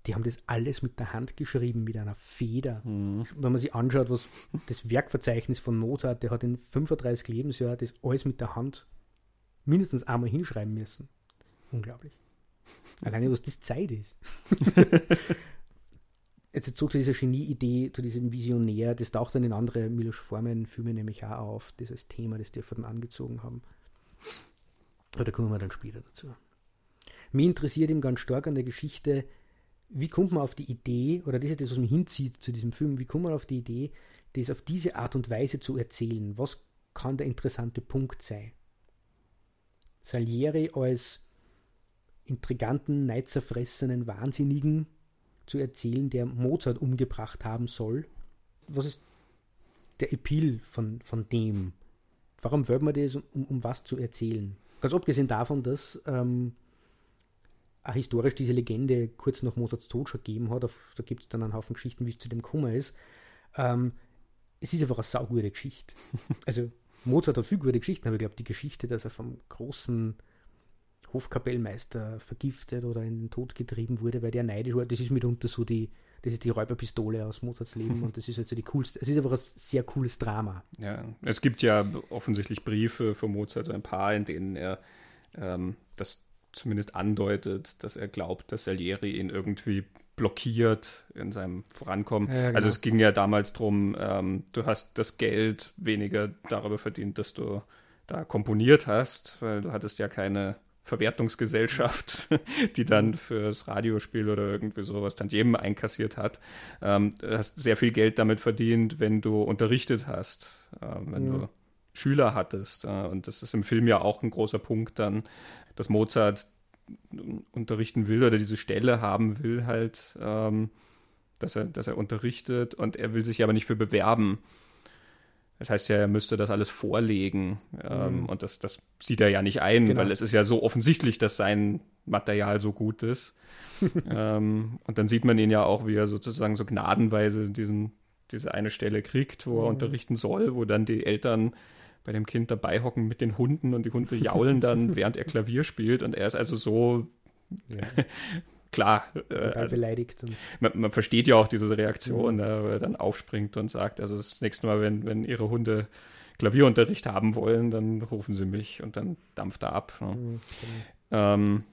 Speaker 2: die haben das alles mit der Hand geschrieben, mit einer Feder. Mhm. Wenn man sich anschaut, was das Werkverzeichnis von Mozart, der hat in 35 Lebensjahren das alles mit der Hand mindestens einmal hinschreiben müssen. Unglaublich. Alleine, was das Zeit ist. Jetzt zog zu dieser Genie-Idee, zu diesem Visionär, das taucht dann in andere Milos Formen-Filme nämlich auch auf, dieses Thema, das die von angezogen haben. Aber da kommen wir dann später dazu. Mich interessiert ihm ganz stark an der Geschichte, wie kommt man auf die Idee, oder das ist das, was mich hinzieht zu diesem Film, wie kommt man auf die Idee, das auf diese Art und Weise zu erzählen? Was kann der interessante Punkt sein? Salieri als intriganten, neidzerfressenen Wahnsinnigen zu erzählen, der Mozart umgebracht haben soll. Was ist der Appeal von, von dem? Warum will man das, um, um was zu erzählen? Ganz abgesehen davon, dass ähm, historisch diese Legende kurz nach Mozarts Tod schon gegeben hat. Da gibt es dann einen Haufen Geschichten, wie es zu dem Kummer ist. Ähm, es ist einfach eine saugute Geschichte. Also Mozart hat viel gute Geschichten, aber ich glaube, die Geschichte, dass er vom großen Hofkapellmeister vergiftet oder in den Tod getrieben wurde, weil der neidisch war, das ist mitunter so die, das ist die Räuberpistole aus Mozarts Leben und das ist also die coolste, es ist einfach ein sehr cooles Drama.
Speaker 1: Ja, es gibt ja offensichtlich Briefe von Mozart, so ein paar, in denen er ähm, das zumindest andeutet, dass er glaubt, dass Salieri ihn irgendwie blockiert in seinem Vorankommen. Ja, genau. Also es ging ja damals darum, ähm, du hast das Geld weniger darüber verdient, dass du da komponiert hast, weil du hattest ja keine Verwertungsgesellschaft, die dann fürs Radiospiel oder irgendwie sowas dann jedem einkassiert hat. Ähm, du hast sehr viel Geld damit verdient, wenn du unterrichtet hast, äh, wenn ja. du Schüler hattest. Äh, und das ist im Film ja auch ein großer Punkt dann, dass Mozart unterrichten will oder diese Stelle haben will, halt, ähm, dass, er, dass er unterrichtet und er will sich aber nicht für bewerben. Das heißt ja, er müsste das alles vorlegen ähm, mhm. und das, das sieht er ja nicht ein, genau. weil es ist ja so offensichtlich, dass sein Material so gut ist. ähm, und dann sieht man ihn ja auch, wie er sozusagen so gnadenweise diesen, diese eine Stelle kriegt, wo er mhm. unterrichten soll, wo dann die Eltern bei dem Kind dabei hocken mit den Hunden und die Hunde jaulen dann, während er Klavier spielt und er ist also so ja. klar.
Speaker 2: Äh, also, beleidigt.
Speaker 1: Man, man, versteht ja auch diese Reaktion, mhm. ne, wo er dann aufspringt und sagt, also das nächste Mal, wenn, wenn ihre Hunde Klavierunterricht haben wollen, dann rufen sie mich und dann dampft er ab. Ne? Mhm, ähm,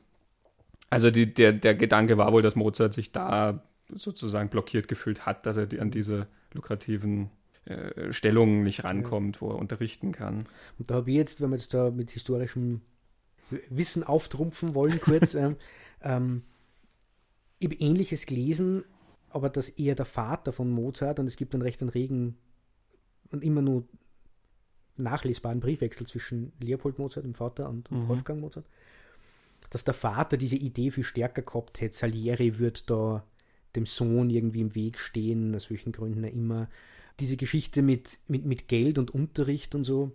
Speaker 1: also die, der, der Gedanke war wohl, dass Mozart sich da sozusagen blockiert gefühlt hat, dass er die, an diese lukrativen äh, Stellungen nicht rankommt, wo er unterrichten kann.
Speaker 2: Und da habe ich jetzt, wenn wir jetzt da mit historischem Wissen auftrumpfen wollen, kurz, ähm, ähm, ich habe Ähnliches gelesen, aber das eher der Vater von Mozart und es gibt einen recht einen regen und immer nur nachlesbaren Briefwechsel zwischen Leopold Mozart, dem Vater, und mhm. Wolfgang Mozart, dass der Vater diese Idee viel stärker gehabt hätte, Salieri wird da dem Sohn irgendwie im Weg stehen, aus welchen Gründen er immer. Diese Geschichte mit, mit, mit Geld und Unterricht und so,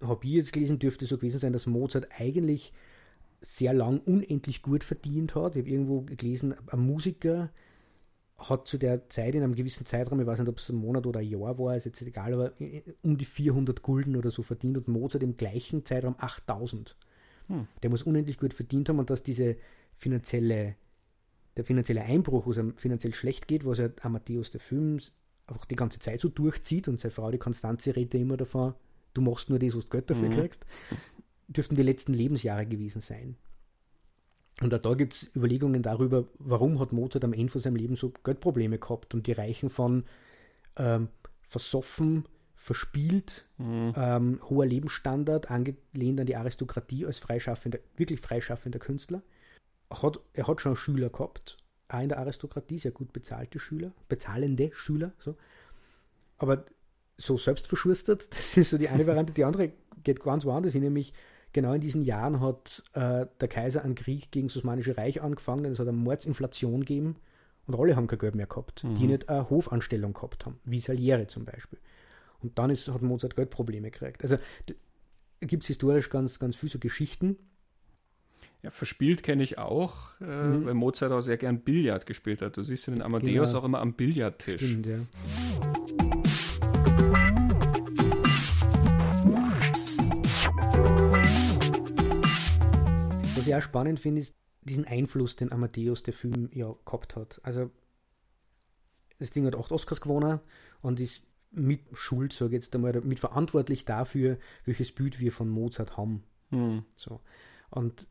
Speaker 2: habe ich jetzt gelesen, dürfte so gewesen sein, dass Mozart eigentlich sehr lang unendlich gut verdient hat. Ich habe irgendwo gelesen, ein Musiker hat zu der Zeit in einem gewissen Zeitraum, ich weiß nicht, ob es ein Monat oder ein Jahr war, ist jetzt egal, aber um die 400 Gulden oder so verdient und Mozart im gleichen Zeitraum 8000. Hm. Der muss unendlich gut verdient haben und dass diese finanzielle, der finanzielle Einbruch, wo es ihm finanziell schlecht geht, was ja Amadeus der Film einfach die ganze Zeit so durchzieht und seine Frau, die Konstanze, redet immer davon, du machst nur das, was du Geld dafür mhm. kriegst, dürften die letzten Lebensjahre gewesen sein. Und auch da gibt es Überlegungen darüber, warum hat Mozart am Ende von seinem Leben so Geldprobleme gehabt und die reichen von ähm, versoffen, verspielt, mhm. ähm, hoher Lebensstandard, angelehnt an die Aristokratie als freischaffender, wirklich freischaffender Künstler. Hat, er hat schon Schüler gehabt, auch in der Aristokratie, sehr gut bezahlte Schüler, bezahlende Schüler. So. Aber so selbst verschustert, das ist so die eine Variante. Die andere geht ganz woanders hin, nämlich genau in diesen Jahren hat äh, der Kaiser einen Krieg gegen das Osmanische Reich angefangen, es hat eine Mordsinflation gegeben und alle haben kein Geld mehr gehabt, mhm. die nicht eine Hofanstellung gehabt haben, wie Salieri zum Beispiel. Und dann ist, hat Mozart Geldprobleme gekriegt. Also gibt es historisch ganz, ganz viele so Geschichten.
Speaker 1: Ja, verspielt kenne ich auch, äh, mhm. weil Mozart auch sehr gern Billard gespielt hat. Du siehst den Amadeus genau. auch immer am Billardtisch. Stimmt, ja.
Speaker 2: ich auch spannend finde, ist diesen Einfluss, den Amadeus, der Film, ja gehabt hat. Also, das Ding hat acht Oscars gewonnen und ist mit Schuld, sage ich jetzt einmal, mit verantwortlich dafür, welches Bild wir von Mozart haben. Mhm. So. Und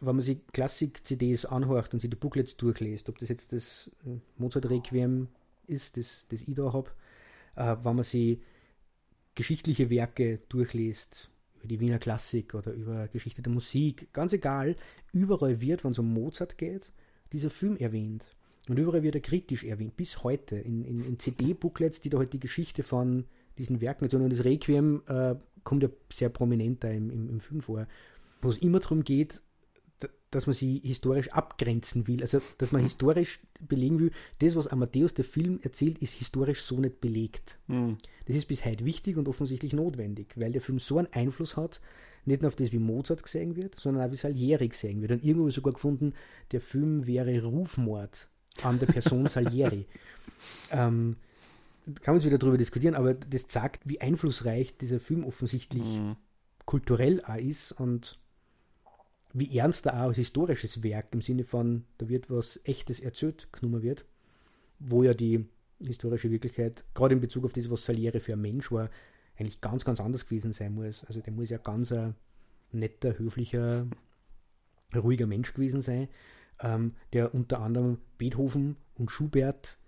Speaker 2: wenn man sich Klassik-CDs anhört und sich die Booklets durchliest, ob das jetzt das äh, Mozart-Requiem ist, das, das ich da habe, äh, wenn man sich geschichtliche Werke durchliest, über die Wiener Klassik oder über Geschichte der Musik, ganz egal, überall wird, wenn es um Mozart geht, dieser Film erwähnt. Und überall wird er kritisch erwähnt, bis heute, in, in, in CD-Booklets, die da halt die Geschichte von diesen Werken tun. Und das Requiem äh, kommt ja sehr prominent da im, im, im Film vor, wo es immer darum geht, dass man sie historisch abgrenzen will. Also, dass man historisch belegen will, das, was Amadeus der Film erzählt, ist historisch so nicht belegt. Mhm. Das ist bis heute wichtig und offensichtlich notwendig, weil der Film so einen Einfluss hat, nicht nur auf das, wie Mozart gesehen wird, sondern auch wie Salieri gesehen wird. Und irgendwo habe ich sogar gefunden, der Film wäre Rufmord an der Person Salieri. ähm, kann man jetzt wieder darüber diskutieren, aber das zeigt, wie einflussreich dieser Film offensichtlich mhm. kulturell auch ist und wie ernst er auch als historisches Werk im Sinne von, da wird was Echtes erzählt genommen wird, wo ja die historische Wirklichkeit, gerade in Bezug auf das, was Salieri für ein Mensch war, eigentlich ganz, ganz anders gewesen sein muss. Also der muss ja ganz ein netter, höflicher, ruhiger Mensch gewesen sein, ähm, der unter anderem Beethoven und Schubert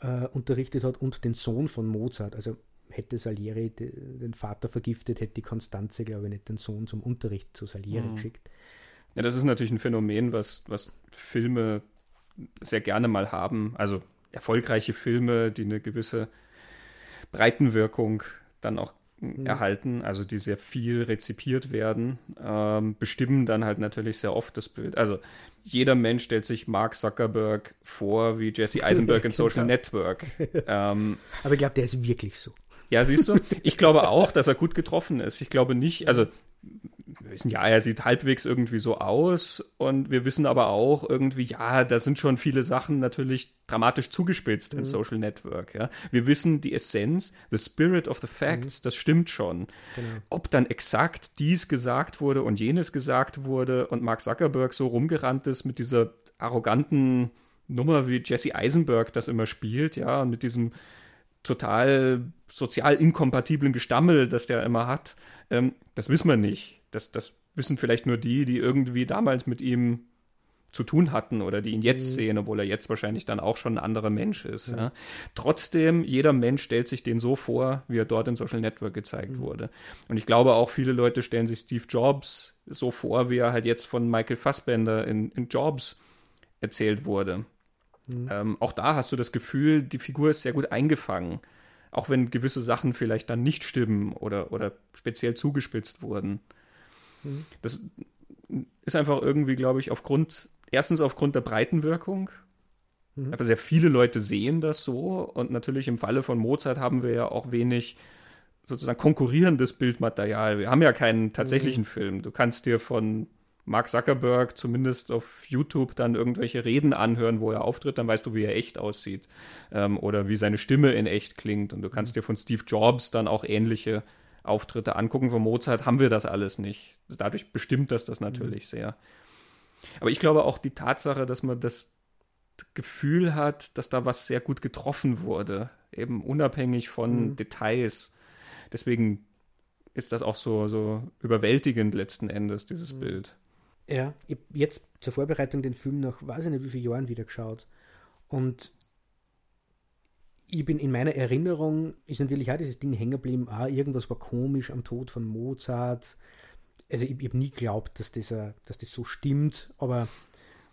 Speaker 2: äh, unterrichtet hat und den Sohn von Mozart. Also hätte Salieri den Vater vergiftet, hätte die Konstanze, glaube ich, nicht den Sohn zum Unterricht zu Salieri mhm. geschickt.
Speaker 1: Ja, das ist natürlich ein Phänomen, was, was Filme sehr gerne mal haben. Also erfolgreiche Filme, die eine gewisse Breitenwirkung dann auch mhm. erhalten, also die sehr viel rezipiert werden, ähm, bestimmen dann halt natürlich sehr oft das Bild. Also jeder Mensch stellt sich Mark Zuckerberg vor wie Jesse Eisenberg in Social Network.
Speaker 2: Ähm, Aber ich glaube, der ist wirklich so.
Speaker 1: Ja, siehst du, ich glaube auch, dass er gut getroffen ist. Ich glaube nicht, also wir wissen ja, er sieht halbwegs irgendwie so aus und wir wissen aber auch irgendwie, ja, da sind schon viele Sachen natürlich dramatisch zugespitzt mhm. in Social Network. Ja. Wir wissen die Essenz, the spirit of the facts, mhm. das stimmt schon. Genau. Ob dann exakt dies gesagt wurde und jenes gesagt wurde und Mark Zuckerberg so rumgerannt ist mit dieser arroganten Nummer, wie Jesse Eisenberg das immer spielt, ja, und mit diesem total sozial inkompatiblen Gestammel, das der immer hat, ähm, das wissen wir nicht. Das, das wissen vielleicht nur die, die irgendwie damals mit ihm zu tun hatten oder die ihn jetzt mhm. sehen, obwohl er jetzt wahrscheinlich dann auch schon ein anderer Mensch ist. Ja. Ja. Trotzdem, jeder Mensch stellt sich den so vor, wie er dort in Social Network gezeigt mhm. wurde. Und ich glaube auch, viele Leute stellen sich Steve Jobs so vor, wie er halt jetzt von Michael Fassbender in, in Jobs erzählt wurde. Mhm. Ähm, auch da hast du das Gefühl, die Figur ist sehr gut eingefangen. Auch wenn gewisse Sachen vielleicht dann nicht stimmen oder, oder speziell zugespitzt wurden. Mhm. Das ist einfach irgendwie, glaube ich, aufgrund erstens aufgrund der Breitenwirkung. Mhm. Einfach sehr viele Leute sehen das so. Und natürlich im Falle von Mozart haben wir ja auch wenig sozusagen konkurrierendes Bildmaterial. Wir haben ja keinen tatsächlichen mhm. Film. Du kannst dir von Mark Zuckerberg zumindest auf YouTube dann irgendwelche Reden anhören, wo er auftritt, dann weißt du, wie er echt aussieht ähm, oder wie seine Stimme in echt klingt. Und du kannst mhm. dir von Steve Jobs dann auch ähnliche Auftritte angucken. Von Mozart haben wir das alles nicht. Dadurch bestimmt das das natürlich mhm. sehr. Aber ich glaube auch die Tatsache, dass man das Gefühl hat, dass da was sehr gut getroffen wurde, eben unabhängig von mhm. Details. Deswegen ist das auch so, so überwältigend letzten Endes, dieses mhm. Bild.
Speaker 2: Ja, ich habe jetzt zur Vorbereitung den Film nach weiß ich nicht wie vielen Jahren wieder geschaut. Und ich bin in meiner Erinnerung, ist natürlich auch dieses Ding hängen geblieben, ah, irgendwas war komisch am Tod von Mozart also ich, ich habe nie geglaubt, dass das, dass das so stimmt, aber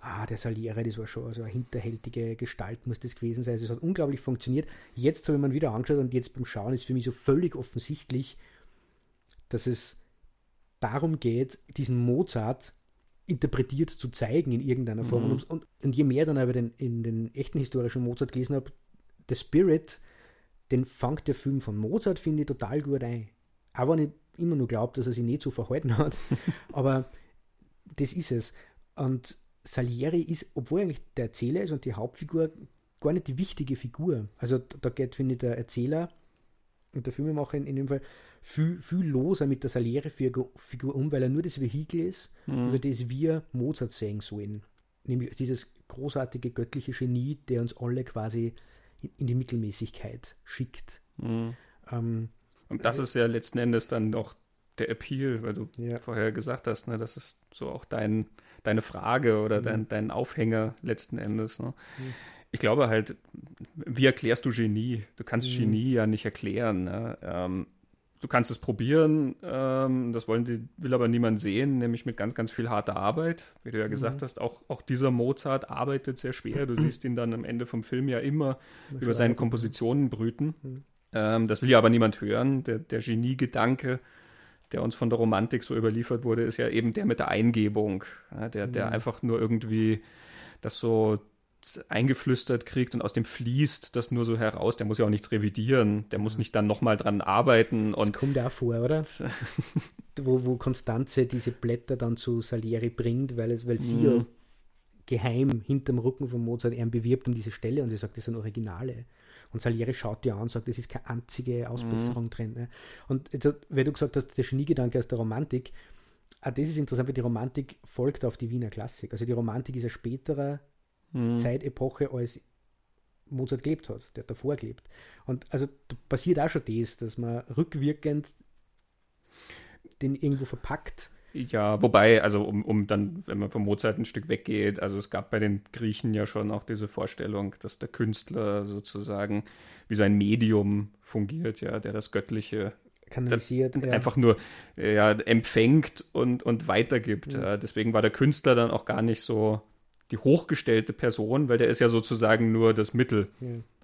Speaker 2: ah, der Saliere, das war schon so eine hinterhältige Gestalt, muss das gewesen sein. Also es hat unglaublich funktioniert. Jetzt habe ich mir wieder angeschaut und jetzt beim Schauen ist für mich so völlig offensichtlich, dass es darum geht, diesen Mozart interpretiert zu zeigen in irgendeiner Form. Mhm. Und, und, je mehr dann aber den, in den echten historischen Mozart gelesen habe, The Spirit, den fängt der Film von Mozart, finde ich, total gut ein. Auch wenn ich immer nur glaubt, dass er sich nicht so verhalten hat. Aber das ist es. Und Salieri ist, obwohl eigentlich der Erzähler ist und die Hauptfigur, gar nicht die wichtige Figur. Also da geht, finde ich, der Erzähler und der Filmemacher in, in dem Fall viel, viel loser mit der Salieri-Figur um, weil er nur das Vehikel ist, mhm. über das wir Mozart sehen sollen. Nämlich dieses großartige göttliche Genie, der uns alle quasi in, die Mittelmäßigkeit schickt. Mhm.
Speaker 1: Ähm, und das ist ja letzten Endes dann doch der Appeal, weil du ja. vorher gesagt hast, ne, das ist so auch dein, deine Frage oder mhm. dein, dein Aufhänger letzten Endes. Ne? Mhm. Ich glaube halt, wie erklärst du Genie? Du kannst mhm. Genie ja nicht erklären. Ne? Ähm, du kannst es probieren, ähm, das wollen die, will aber niemand sehen, nämlich mit ganz, ganz viel harter Arbeit. Wie du ja gesagt mhm. hast, auch, auch dieser Mozart arbeitet sehr schwer. Du siehst ihn dann am Ende vom Film ja immer über seine Kompositionen brüten. Mhm. Ähm, das will ja aber niemand hören. Der, der Genie-Gedanke, der uns von der Romantik so überliefert wurde, ist ja eben der mit der Eingebung. Ja, der, der mhm. einfach nur irgendwie das so eingeflüstert kriegt und aus dem fließt das nur so heraus. Der muss ja auch nichts revidieren. Der muss nicht dann nochmal dran arbeiten. Und
Speaker 2: das kommt auch vor, oder? wo, wo Konstanze diese Blätter dann zu Salieri bringt, weil, es, weil sie mhm. ja geheim hinterm Rücken von Mozart ihn bewirbt um diese Stelle und sie sagt, das sind Originale. Und Salieri schaut dir an und sagt, das ist keine einzige Ausbesserung mhm. drin. Ne? Und jetzt, weil du gesagt hast, der Geniegedanke aus der Romantik, auch das ist interessant, weil die Romantik folgt auf die Wiener Klassik. Also die Romantik ist eine spätere mhm. Zeitepoche, als Mozart gelebt hat, der davor gelebt. Und also passiert auch schon das, dass man rückwirkend den irgendwo verpackt
Speaker 1: ja, wobei, also um, um dann, wenn man vom Mozart ein Stück weggeht, also es gab bei den Griechen ja schon auch diese Vorstellung, dass der Künstler sozusagen wie so ein Medium fungiert, ja, der das Göttliche
Speaker 2: kanalisiert,
Speaker 1: ja. einfach nur ja, empfängt und, und weitergibt. Ja. Deswegen war der Künstler dann auch gar nicht so die hochgestellte Person, weil der ist ja sozusagen nur das Mittel.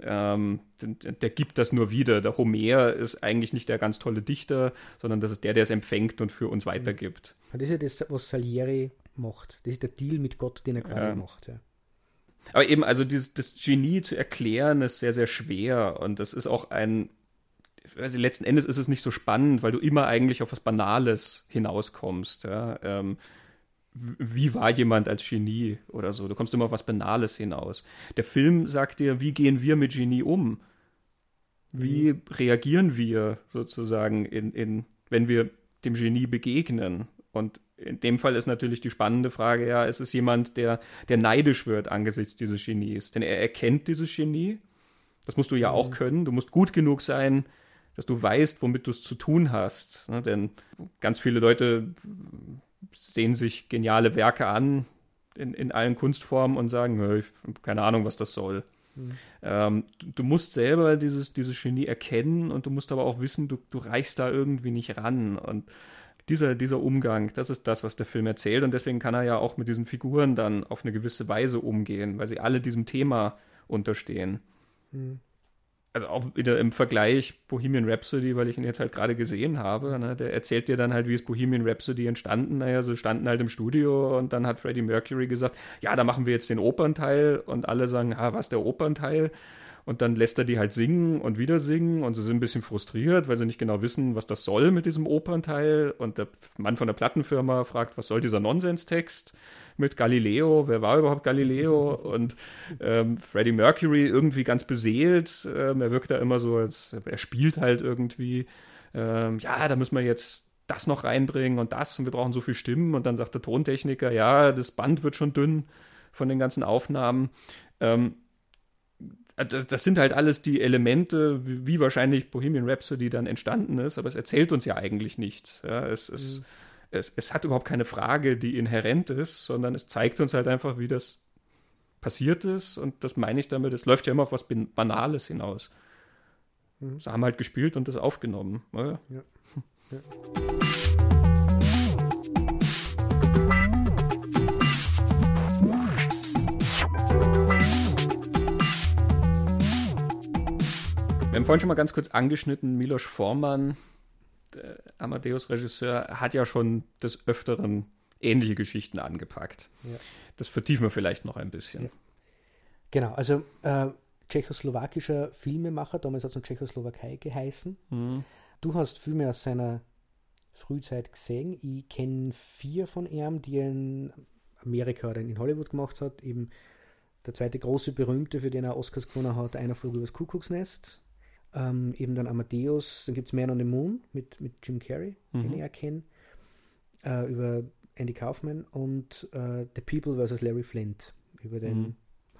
Speaker 1: Ja. Ähm, der, der, gibt das nur wieder. Der Homer ist eigentlich nicht der ganz tolle Dichter, sondern das ist der, der es empfängt und für uns weitergibt.
Speaker 2: Das ist ja das, was Salieri macht. Das ist der Deal mit Gott, den er quasi ja. macht. Ja.
Speaker 1: Aber eben, also dieses, das Genie zu erklären, ist sehr, sehr schwer. Und das ist auch ein, also letzten Endes ist es nicht so spannend, weil du immer eigentlich auf was Banales hinauskommst. Ja? Ähm, wie war jemand als Genie oder so. Du kommst immer auf was Banales hinaus. Der Film sagt dir, wie gehen wir mit Genie um? Wie mhm. reagieren wir sozusagen, in, in, wenn wir dem Genie begegnen? Und in dem Fall ist natürlich die spannende Frage, ja, ist es jemand, der, der neidisch wird angesichts dieses Genies? Denn er erkennt dieses Genie. Das musst du ja mhm. auch können. Du musst gut genug sein, dass du weißt, womit du es zu tun hast. Ne? Denn ganz viele Leute sehen sich geniale Werke an, in, in allen Kunstformen und sagen, ich habe keine Ahnung, was das soll. Mhm. Ähm, du, du, musst selber dieses, dieses Genie erkennen und du musst aber auch wissen, du, du reichst da irgendwie nicht ran. Und dieser, dieser Umgang, das ist das, was der Film erzählt. Und deswegen kann er ja auch mit diesen Figuren dann auf eine gewisse Weise umgehen, weil sie alle diesem Thema unterstehen. Mhm also auch wieder im Vergleich Bohemian Rhapsody, weil ich ihn jetzt halt gerade gesehen habe, ne, der erzählt dir dann halt, wie ist Bohemian Rhapsody entstanden. Naja, sie standen halt im Studio und dann hat Freddie Mercury gesagt, ja, da machen wir jetzt den Opernteil und alle sagen, ah, was der Opernteil? Und dann lässt er die halt singen und wieder singen und sie sind ein bisschen frustriert, weil sie nicht genau wissen, was das soll mit diesem Opernteil. Und der Mann von der Plattenfirma fragt, was soll dieser Nonsenstext? mit Galileo. Wer war überhaupt Galileo? Und ähm, Freddie Mercury irgendwie ganz beseelt. Ähm, er wirkt da immer so, als er spielt halt irgendwie. Ähm, ja, da müssen wir jetzt das noch reinbringen und das und wir brauchen so viel Stimmen. Und dann sagt der Tontechniker, ja, das Band wird schon dünn von den ganzen Aufnahmen. Ähm, das, das, sind halt alles die Elemente, wie, wie, wahrscheinlich Bohemian Rhapsody dann entstanden ist, aber es erzählt uns ja eigentlich nichts. Ja, es, es, mhm es, es hat überhaupt keine Frage, die inhärent ist, sondern es zeigt uns halt einfach, wie das passiert ist. Und das meine ich damit, es läuft ja immer auf was Banales hinaus. Mhm. Sie haben halt gespielt und das aufgenommen. Ja. Ja. Wir haben vorhin schon mal ganz kurz angeschnitten, Milos Forman Amadeus-Regisseur hat ja schon des Öfteren ähnliche Geschichten angepackt. Ja. Das vertiefen wir vielleicht noch ein bisschen. Ja.
Speaker 2: Genau, also äh, tschechoslowakischer Filmemacher, damals hat es in Tschechoslowakei geheißen. Mhm. Du hast Filme aus seiner Frühzeit gesehen. Ich kenne vier von ihm, die er in Amerika oder in Hollywood gemacht hat. Eben der zweite große berühmte, für den er Oscars gewonnen hat, einer flog übers Kuckucksnest. Ähm, eben dann Amadeus, dann gibt es Man on the Moon mit, mit Jim Carrey, mhm. den ich ja kenne, äh, über Andy Kaufman und äh, The People vs. Larry Flint, über den mhm.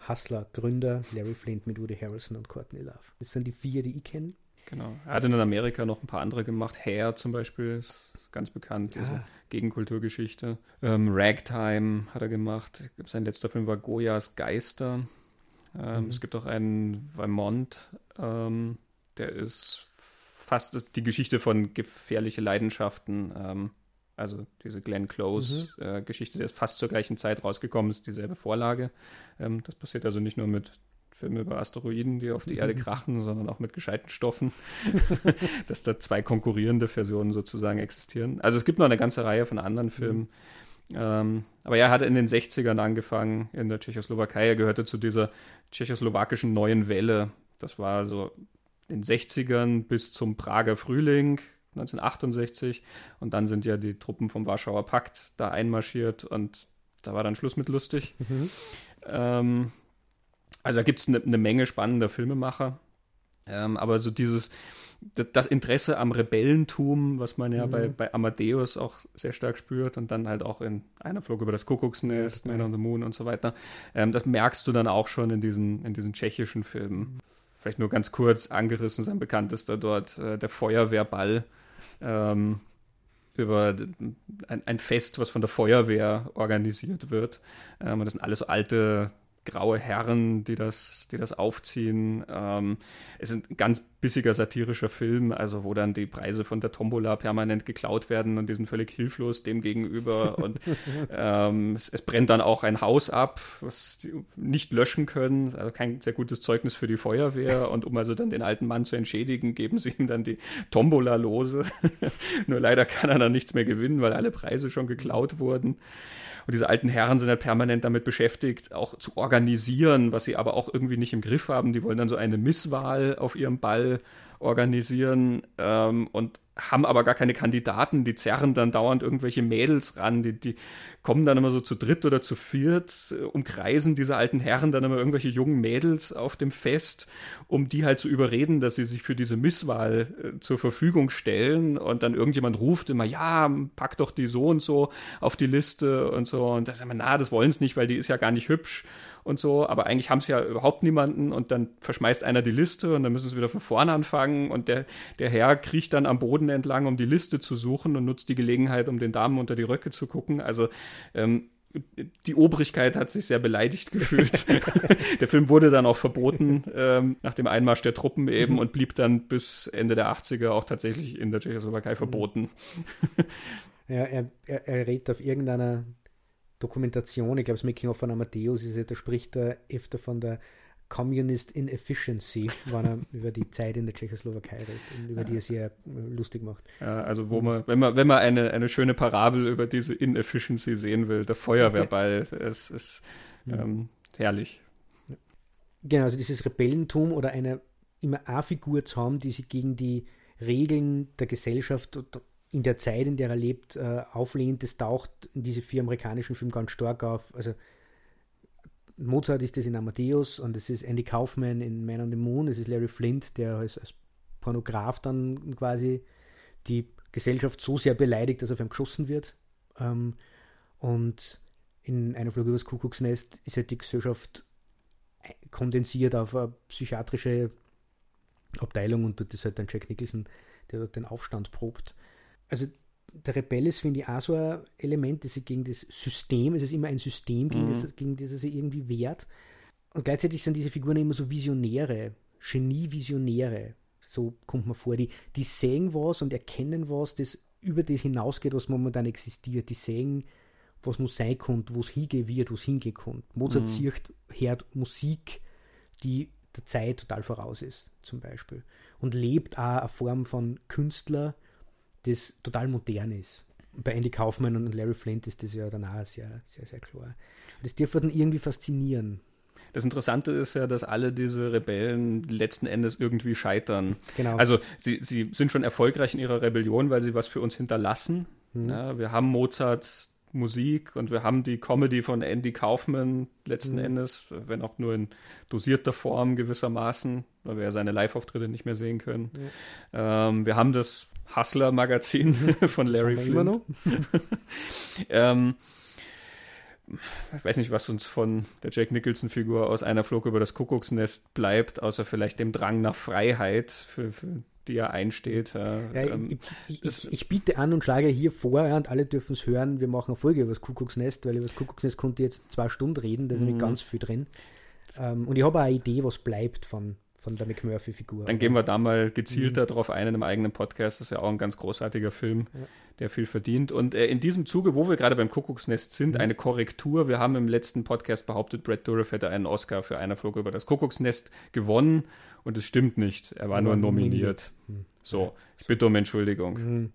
Speaker 2: Hustler-Gründer Larry Flint mit Woody Harrelson und Courtney Love. Das sind die vier, die ich kenne.
Speaker 1: Genau. Er hat in Amerika noch ein paar andere gemacht. Hair zum Beispiel ist ganz bekannt, diese ah. Gegenkulturgeschichte. Ähm, Ragtime hat er gemacht. Sein letzter Film war Goyas Geister. Ähm, mhm. Es gibt auch einen Vermont, ähm, der ist fast ist die Geschichte von gefährliche Leidenschaften. Ähm, also diese Glenn Close-Geschichte, mhm. äh, der ist fast zur gleichen Zeit rausgekommen, ist dieselbe Vorlage. Ähm, das passiert also nicht nur mit Filmen über Asteroiden, die auf die mhm. Erde krachen, sondern auch mit gescheiten Stoffen, dass da zwei konkurrierende Versionen sozusagen existieren. Also es gibt noch eine ganze Reihe von anderen Filmen. Mhm. Ähm, aber er hatte in den 60ern angefangen in der Tschechoslowakei. Er gehörte zu dieser tschechoslowakischen neuen Welle. Das war so den 60ern bis zum Prager Frühling 1968 und dann sind ja die Truppen vom Warschauer Pakt da einmarschiert und da war dann Schluss mit lustig. Mhm. Ähm, also da gibt es eine ne Menge spannender Filmemacher. Ähm, aber so dieses, das Interesse am Rebellentum, was man ja mhm. bei, bei Amadeus auch sehr stark spürt und dann halt auch in Einer Flug über das Kuckucksnest, Man on the Moon und so weiter, ähm, das merkst du dann auch schon in diesen, in diesen tschechischen Filmen. Mhm vielleicht nur ganz kurz angerissen, sein bekanntester dort, äh, der Feuerwehrball. Ähm, über ein, ein, Fest, was von der Feuerwehr organisiert wird. Ähm, das sind alles so alte graue Herren, die das, die das aufziehen. Ähm, es ist ein ganz bissiger satirischer Film, also wo dann die Preise von der Tombola permanent geklaut werden und die sind völlig hilflos dem gegenüber. und ähm, es, es, brennt dann auch ein Haus ab, was die nicht löschen können. Also kein sehr gutes Zeugnis für die Feuerwehr. Und um also dann den alten Mann zu entschädigen, geben sie ihm dann die Tombola lose. Nur leider kann er dann nichts mehr gewinnen, weil alle Preise schon geklaut wurden. Und diese alten Herren sind halt permanent damit beschäftigt, auch zu organisieren, was sie aber auch irgendwie nicht im Griff haben. Die wollen dann so eine Misswahl auf ihrem Ball organisieren ähm, und haben aber gar keine Kandidaten, die zerren dann dauernd irgendwelche Mädels ran, die, die kommen dann immer so zu dritt oder zu viert, äh, umkreisen diese alten Herren dann immer irgendwelche jungen Mädels auf dem Fest, um die halt zu überreden, dass sie sich für diese Misswahl äh, zur Verfügung stellen. Und dann irgendjemand ruft immer, ja, pack doch die so und so auf die Liste und so. Und das ist immer, na, das wollen sie nicht, weil die ist ja gar nicht hübsch und so, aber eigentlich haben sie ja überhaupt niemanden. Und dann verschmeißt einer die Liste und dann müssen sie wieder von vorne anfangen. Und der, der Herr kriecht dann am Boden entlang, um die Liste zu suchen und nutzt die Gelegenheit, um den Damen unter die Röcke zu gucken. Also ähm, die Obrigkeit hat sich sehr beleidigt gefühlt. der Film wurde dann auch verboten ähm, nach dem Einmarsch der Truppen eben und blieb dann bis Ende der 80er auch tatsächlich in der Tschechoslowakei verboten.
Speaker 2: ja, er, er, er redet auf irgendeiner Dokumentation, ich glaube, das Making-of von Amadeus ist da spricht er öfter von der Communist Inefficiency, wenn er über die Zeit in der Tschechoslowakei redet und über die er ja lustig macht.
Speaker 1: Ja, also wo man, wenn man, wenn man eine, eine schöne Parabel über diese Inefficiency sehen will, der Feuerwehrball, es ist ähm, herrlich.
Speaker 2: Genau, also dieses Rebellentum oder eine immer eine Figur zu haben, die sich gegen die Regeln der Gesellschaft in der Zeit, in der er lebt, äh, auflehnt, das taucht in diese vier amerikanischen Filme ganz stark auf. Also Mozart ist das in Amadeus und es ist Andy Kaufman in Man on the Moon, es ist Larry Flint, der als, als Pornograf dann quasi die Gesellschaft so sehr beleidigt, dass auf ihm geschossen wird. Ähm, und in einer Flug übers Kuckucksnest ist halt die Gesellschaft kondensiert auf eine psychiatrische Abteilung und dort ist halt dann Jack Nicholson, der dort den Aufstand probt. Also der Rebell ist, finde ich, auch so ein Element, das sich gegen das System, es ist immer ein System, gegen, mhm. das, gegen das er sich irgendwie wehrt. Und gleichzeitig sind diese Figuren immer so Visionäre, Genie-Visionäre. So kommt man vor. Die, die sehen was und erkennen was, das über das hinausgeht, was momentan existiert. Die sehen, was muss sein kann, wo es hingehen wird, wo es hingehen kann. Mozart mhm. sieht, hört Musik, die der Zeit total voraus ist, zum Beispiel. Und lebt auch eine Form von Künstler, das total modern ist. Bei Andy Kaufman und Larry Flint ist das ja dann auch sehr, sehr, sehr klar. Das dürfte dann irgendwie faszinieren.
Speaker 1: Das Interessante ist ja, dass alle diese Rebellen letzten Endes irgendwie scheitern.
Speaker 2: Genau.
Speaker 1: Also sie, sie sind schon erfolgreich in ihrer Rebellion, weil sie was für uns hinterlassen. Mhm. Ja, wir haben Mozarts Musik und wir haben die Comedy von Andy Kaufman letzten mhm. Endes, wenn auch nur in dosierter Form gewissermaßen, weil wir ja seine Live-Auftritte nicht mehr sehen können. Ja. Ähm, wir haben das Hustler-Magazin von Larry Flint. ähm, ich weiß nicht, was uns von der Jack Nicholson-Figur aus einer Flug über das Kuckucksnest bleibt, außer vielleicht dem Drang nach Freiheit, für, für die er einsteht. Ja,
Speaker 2: ähm, ich, ich, ich, biete an und schlage hier vor, ja, und alle dürfen es hören, wir machen eine Folge über das Kuckucksnest, weil über das Kuckucksnest konnte ich jetzt zwei Stunden reden, da ist nämlich mhm. ganz viel drin. Ähm, und ich habe eine Idee, was bleibt von, von der McMurphy-Figur.
Speaker 1: Dann gehen wir da mal gezielter mhm. drauf ein in einem eigenen Podcast. Das ist ja auch ein ganz großartiger Film, ja. der viel verdient. Und äh, in diesem Zuge, wo wir gerade beim Kuckucksnest sind, mhm. eine Korrektur. Wir haben im letzten Podcast behauptet, Brad Dourif hätte einen Oscar für einer Flug über das Kuckucksnest gewonnen. Und es stimmt nicht. Er war, nur nominiert. nominiert. Mhm. So, ich bitte um Entschuldigung.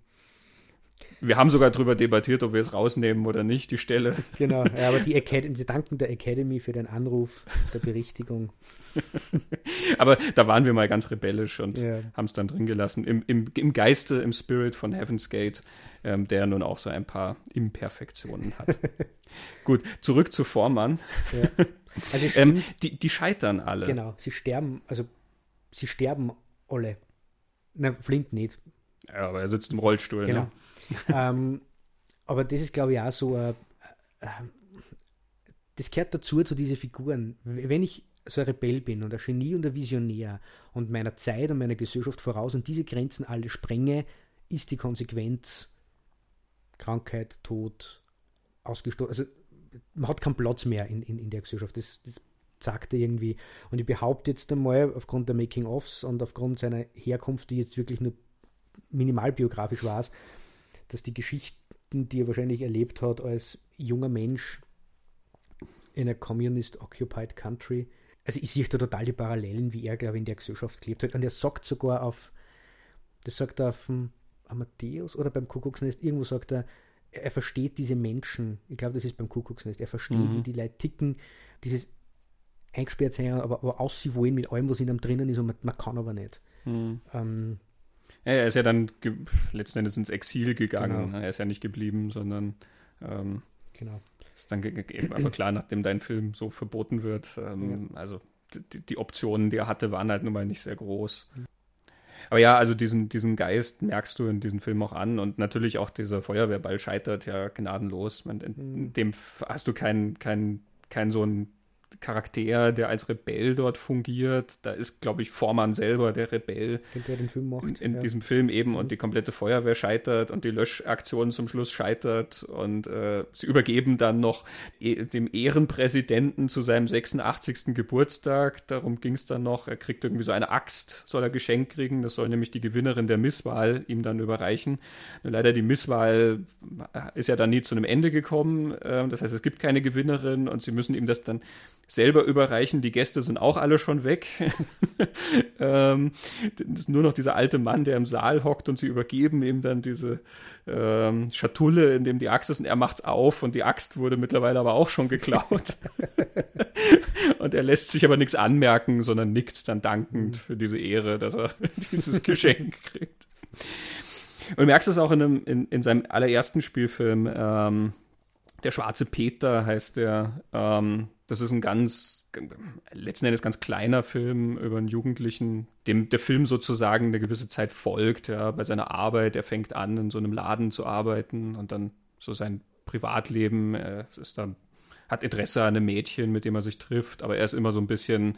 Speaker 1: Wir haben sogar darüber debattiert, ob wir es rausnehmen oder nicht, die Stelle.
Speaker 2: Genau, ja, aber die Academy, wir danken der Academy für den Anruf der Berichtigung.
Speaker 1: aber da waren wir mal ganz rebellisch und ja. haben es dann drin gelassen. Im, im, Im Geiste, im Spirit von Heaven's Gate, ähm, der nun auch so ein paar Imperfektionen hat. Gut, zurück zu Vormann. Ja. Also ähm, die, die scheitern alle.
Speaker 2: Genau, sie sterben, also sie sterben alle. Na, Flint nicht.
Speaker 1: Ja, aber er sitzt im Rollstuhl.
Speaker 2: Genau. Ne? Ähm, aber das ist, glaube ich, auch so, äh, äh, das gehört dazu, zu diesen Figuren. Wenn ich so ein Rebell bin und ein Genie und ein Visionär und meiner Zeit und meiner Gesellschaft voraus und diese Grenzen alle sprenge, ist die Konsequenz Krankheit, Tod, ausgestoßen. Also man hat keinen Platz mehr in, in, in der Gesellschaft. Das, das sagt er irgendwie. Und ich behaupte jetzt einmal, aufgrund der Making-ofs und aufgrund seiner Herkunft, die jetzt wirklich nur minimalbiografisch war, dass die Geschichten, die er wahrscheinlich erlebt hat als junger Mensch in einer Communist-Occupied Country, also ich sehe da total die Parallelen, wie er, glaube ich, in der Gesellschaft gelebt hat. Und er sagt sogar auf, das sagt er auf dem Amadeus oder beim Kuckucksnest, irgendwo sagt er, er versteht diese Menschen, ich glaube, das ist beim Kuckucksnest, er versteht, mhm. wie die Leute ticken, dieses eingesperrt sein, aber, aber aus sie wollen mit allem, was in ihm drinnen ist und man, man kann aber nicht. Mhm. Ähm,
Speaker 1: ja, er ist ja dann letzten Endes ins Exil gegangen. Genau. Er ist ja nicht geblieben, sondern ähm, genau. ist dann eben einfach klar, nachdem dein Film so verboten wird. Ähm, ja. Also die, die, Optionen, die er hatte, waren halt nun mal nicht sehr groß. Aber ja, also diesen, diesen Geist merkst du in diesem Film auch an und natürlich auch dieser Feuerwehrball scheitert ja gnadenlos. In, in mhm. dem hast du keinen kein, kein so ein Charakter, der als Rebell dort fungiert. Da ist, glaube ich, Vormann selber der Rebell.
Speaker 2: Der den Film macht.
Speaker 1: In, in ja. diesem Film eben und mhm. die komplette Feuerwehr scheitert und die Löschaktion zum Schluss scheitert und äh, sie übergeben dann noch e dem Ehrenpräsidenten zu seinem 86. Geburtstag. Darum ging es dann noch. Er kriegt irgendwie so eine Axt, soll er geschenkt kriegen. Das soll nämlich die Gewinnerin der Misswahl ihm dann überreichen. Nur leider die Misswahl ist ja dann nie zu einem Ende gekommen. Äh, das heißt, es gibt keine Gewinnerin und sie müssen ihm das dann selber überreichen. Die Gäste sind auch alle schon weg. ähm, ist nur noch dieser alte Mann, der im Saal hockt und sie übergeben ihm dann diese ähm, Schatulle, in dem die Axt ist und er macht's auf und die Axt wurde mittlerweile aber auch schon geklaut. und er lässt sich aber nichts anmerken, sondern nickt dann dankend für diese Ehre, dass er dieses Geschenk kriegt. Und du merkst es auch in, einem, in, in seinem allerersten Spielfilm, ähm, der schwarze Peter heißt der. Ähm, das ist ein ganz, letzten Endes ganz kleiner Film über einen Jugendlichen, dem der Film sozusagen eine gewisse Zeit folgt, ja, bei seiner Arbeit. Er fängt an, in so einem Laden zu arbeiten und dann so sein Privatleben, er ist dann, hat Interesse an einem Mädchen, mit dem er sich trifft, aber er ist immer so ein bisschen,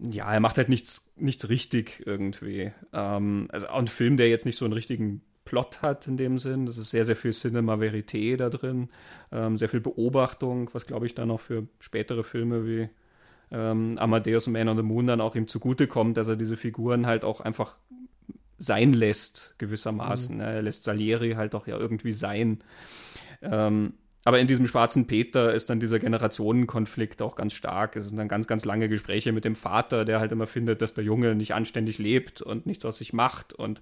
Speaker 1: ja, er macht halt nichts, nichts richtig irgendwie. Ähm, also auch ein Film, der jetzt nicht so einen richtigen Plot hat in dem Sinn. Das ist sehr, sehr viel Cinema Verité da drin, ähm, sehr viel Beobachtung, was glaube ich dann auch für spätere Filme wie ähm, Amadeus Man on the Moon dann auch ihm zugutekommt, dass er diese Figuren halt auch einfach sein lässt, gewissermaßen. Mhm. Er lässt Salieri halt auch ja irgendwie sein. Ähm, aber in diesem schwarzen Peter ist dann dieser Generationenkonflikt auch ganz stark. Es sind dann ganz, ganz lange Gespräche mit dem Vater, der halt immer findet, dass der Junge nicht anständig lebt und nichts aus sich macht und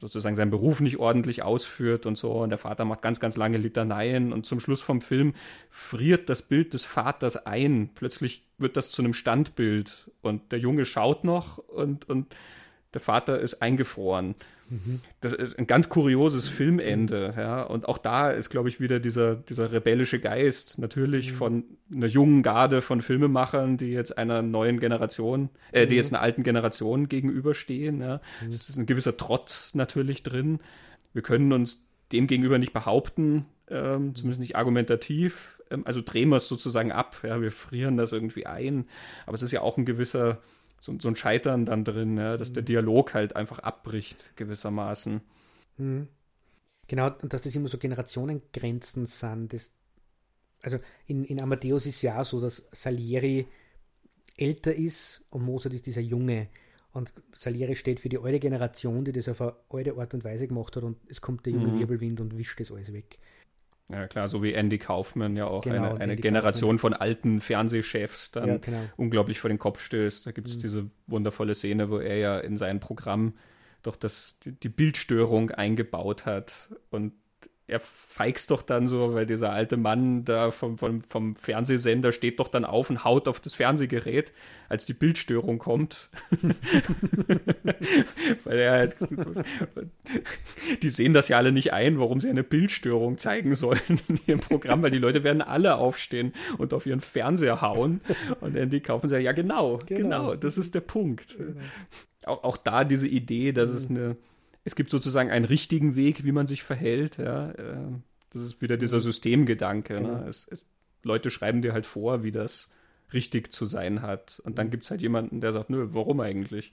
Speaker 1: sozusagen seinen Beruf nicht ordentlich ausführt und so. Und der Vater macht ganz, ganz lange Litaneien und zum Schluss vom Film friert das Bild des Vaters ein. Plötzlich wird das zu einem Standbild und der Junge schaut noch und, und der Vater ist eingefroren. Das ist ein ganz kurioses Filmende, ja. Und auch da ist, glaube ich, wieder dieser, dieser rebellische Geist, natürlich mhm. von einer jungen Garde von Filmemachern, die jetzt einer neuen Generation, äh, die mhm. jetzt einer alten Generation gegenüberstehen. Ja. Mhm. Es ist ein gewisser Trotz natürlich drin. Wir können uns dem gegenüber nicht behaupten, ähm, zumindest nicht argumentativ. Ähm, also drehen wir es sozusagen ab, ja, wir frieren das irgendwie ein. Aber es ist ja auch ein gewisser so, so ein Scheitern dann drin, ja, dass mhm. der Dialog halt einfach abbricht, gewissermaßen.
Speaker 2: Mhm. Genau, und dass das immer so Generationengrenzen sind. Das, also in, in Amadeus ist ja so, dass Salieri älter ist und Mozart ist dieser Junge. Und Salieri steht für die alte Generation, die das auf eine alte Art und Weise gemacht hat und es kommt der junge mhm. Wirbelwind und wischt das alles weg.
Speaker 1: Ja, klar, so wie Andy Kaufman ja auch genau, eine, eine Generation Kaufman. von alten Fernsehchefs dann ja, genau. unglaublich vor den Kopf stößt. Da gibt es mhm. diese wundervolle Szene, wo er ja in sein Programm doch das, die, die Bildstörung eingebaut hat und er feigst doch dann so, weil dieser alte Mann da vom, vom, vom, Fernsehsender steht doch dann auf und haut auf das Fernsehgerät, als die Bildstörung kommt. weil er halt, die sehen das ja alle nicht ein, warum sie eine Bildstörung zeigen sollen in ihrem Programm, weil die Leute werden alle aufstehen und auf ihren Fernseher hauen und dann die kaufen sie ja genau, genau, genau, das ist der Punkt. Genau. Auch, auch da diese Idee, dass es eine es gibt sozusagen einen richtigen Weg, wie man sich verhält. Ja. Äh, das ist wieder dieser mhm. Systemgedanke. Ne? Genau. Ne? Es, es, Leute schreiben dir halt vor, wie das richtig zu sein hat. Und dann mhm. gibt es halt jemanden, der sagt, nö, warum eigentlich?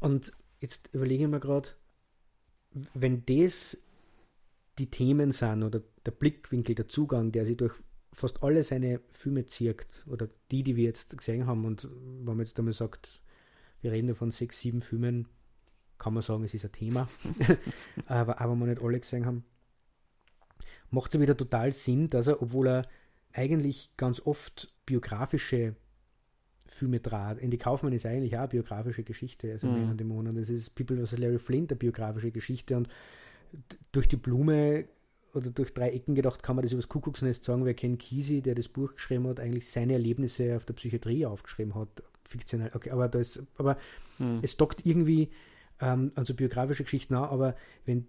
Speaker 2: Und jetzt überlege ich mir gerade, wenn das die Themen sind oder der Blickwinkel, der Zugang, der sich durch fast alle seine Filme zieht, oder die, die wir jetzt gesehen haben, und wenn man jetzt einmal sagt, wir reden ja von sechs, sieben Filmen, kann man sagen, es ist ein Thema, aber, aber wir nicht alle gesehen haben, macht es ja wieder total Sinn, dass er, obwohl er eigentlich ganz oft biografische Filme trat. Andy Kaufmann ist eigentlich auch eine biografische Geschichte, also mhm. und Dämonen. Das ist People vs. Larry Flint, eine biografische Geschichte und durch die Blume oder durch drei Ecken gedacht, kann man das über das Kuckucksnest sagen, wer Ken Kesey, der das Buch geschrieben hat, eigentlich seine Erlebnisse auf der Psychiatrie aufgeschrieben hat. Fiktionell, okay, aber da ist, aber mhm. es dockt irgendwie ähm, also biografische Geschichten auch, aber wenn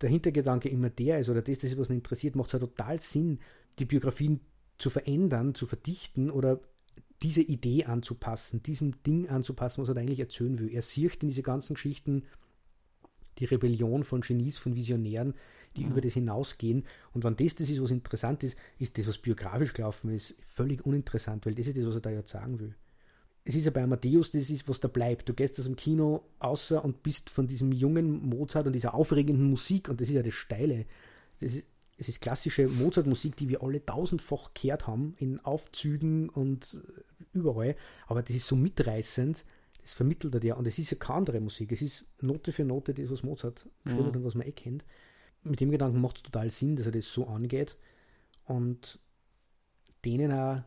Speaker 2: der Hintergedanke immer der ist oder das, das ist, was ihn interessiert, macht es ja total Sinn, die Biografien zu verändern, zu verdichten oder diese Idee anzupassen, diesem Ding anzupassen, was er eigentlich erzählen will. Er sieht in diese ganzen Geschichten die Rebellion von Genies, von Visionären die mhm. über das hinausgehen. Und wenn das das ist, was interessant ist, ist das, was biografisch gelaufen ist, völlig uninteressant, weil das ist das, was er da jetzt sagen will. Es ist ja bei Amadeus, das ist, was da bleibt. Du gehst aus dem Kino außer und bist von diesem jungen Mozart und dieser aufregenden Musik, und das ist ja das Steile. Das ist, es ist klassische Mozart-Musik, die wir alle tausendfach gehört haben, in Aufzügen und überall. Aber das ist so mitreißend, das vermittelt er dir. Und es ist ja keine andere Musik. Es ist Note für Note das, was Mozart geschrieben mhm. und was man eh kennt. Mit dem Gedanken macht es total Sinn, dass er das so angeht und denen auch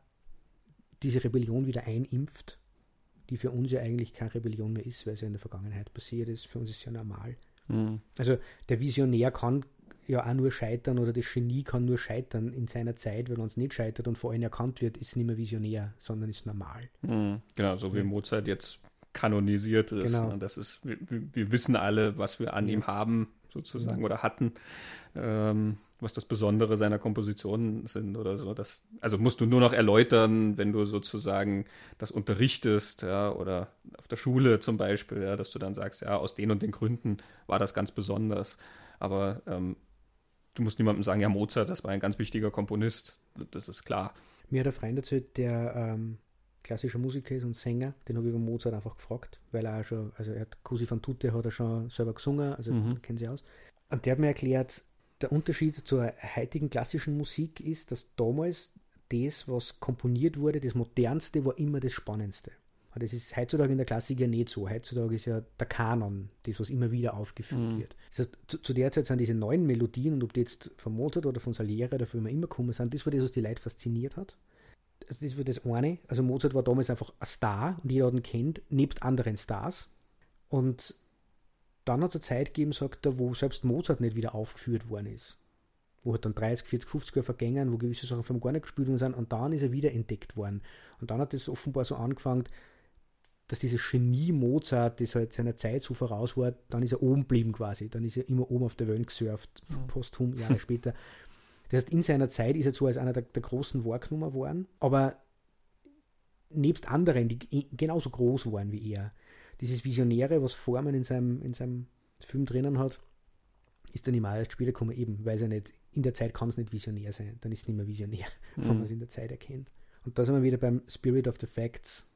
Speaker 2: diese Rebellion wieder einimpft, die für uns ja eigentlich keine Rebellion mehr ist, weil es ja in der Vergangenheit passiert ist. Für uns ist es ja normal. Mhm. Also der Visionär kann ja auch nur scheitern oder das Genie kann nur scheitern in seiner Zeit, wenn es nicht scheitert und vor allem erkannt wird, ist nicht mehr visionär, sondern ist normal.
Speaker 1: Mhm. Genau, so wie Mozart jetzt kanonisiert ist. Genau. Das ist, wir, wir, wissen alle, was wir an ja. ihm haben, sozusagen, oder hatten, ähm, was das Besondere seiner Kompositionen sind oder so. Das, also musst du nur noch erläutern, wenn du sozusagen das unterrichtest, ja, oder auf der Schule zum Beispiel, ja, dass du dann sagst, ja, aus den und den Gründen war das ganz besonders. Aber ähm, du musst niemandem sagen, ja, Mozart, das war ein ganz wichtiger Komponist. Das ist klar.
Speaker 2: Mir hat ein Freund erzählt, der ähm, klassischer Musiker ist und Sänger, den habe ich über Mozart einfach gefragt, weil er auch schon, also er hat Cosi van Tutte hat er schon selber gesungen, also mhm. kennen sie aus. Und der hat mir erklärt, der Unterschied zur heutigen klassischen Musik ist, dass damals das, was komponiert wurde, das Modernste war immer das Spannendste. Das ist heutzutage in der Klassik ja nicht so. Heutzutage ist ja der Kanon, das, was immer wieder aufgeführt mhm. wird. Das heißt, zu, zu, der Zeit sind diese neuen Melodien, und ob die jetzt von Mozart oder von Salieri oder von immer gekommen sind, das war das, was die Leute fasziniert hat also das war das eine. Also Mozart war damals einfach ein Star und jeder hat ihn kennt, nebst anderen Stars. Und dann hat es eine Zeit gegeben, sagt er, wo selbst Mozart nicht wieder aufgeführt worden ist. Wo halt dann 30, 40, 50 Jahre vergängen, wo gewisse Sachen von ihm gar nicht gespielt worden sind und dann ist er wieder entdeckt worden. Und dann hat es offenbar so angefangen, dass dieses Genie Mozart, das halt seiner Zeit so voraus war, dann ist er oben geblieben quasi. Dann ist er immer oben auf der Welt gesurft, ja. posthum, Jahre später. Das heißt, in seiner Zeit ist er zwar als einer der, der großen Worknummer geworden, aber nebst anderen, die genauso groß waren wie er, dieses Visionäre, was Forman in seinem, in seinem Film drinnen hat, ist dann immer als Spieler gekommen, eben, weil er nicht, in der Zeit kann es nicht visionär sein, dann ist es nicht mehr visionär, mhm. wenn man es in der Zeit erkennt. Und da sind wir wieder beim Spirit of the Facts.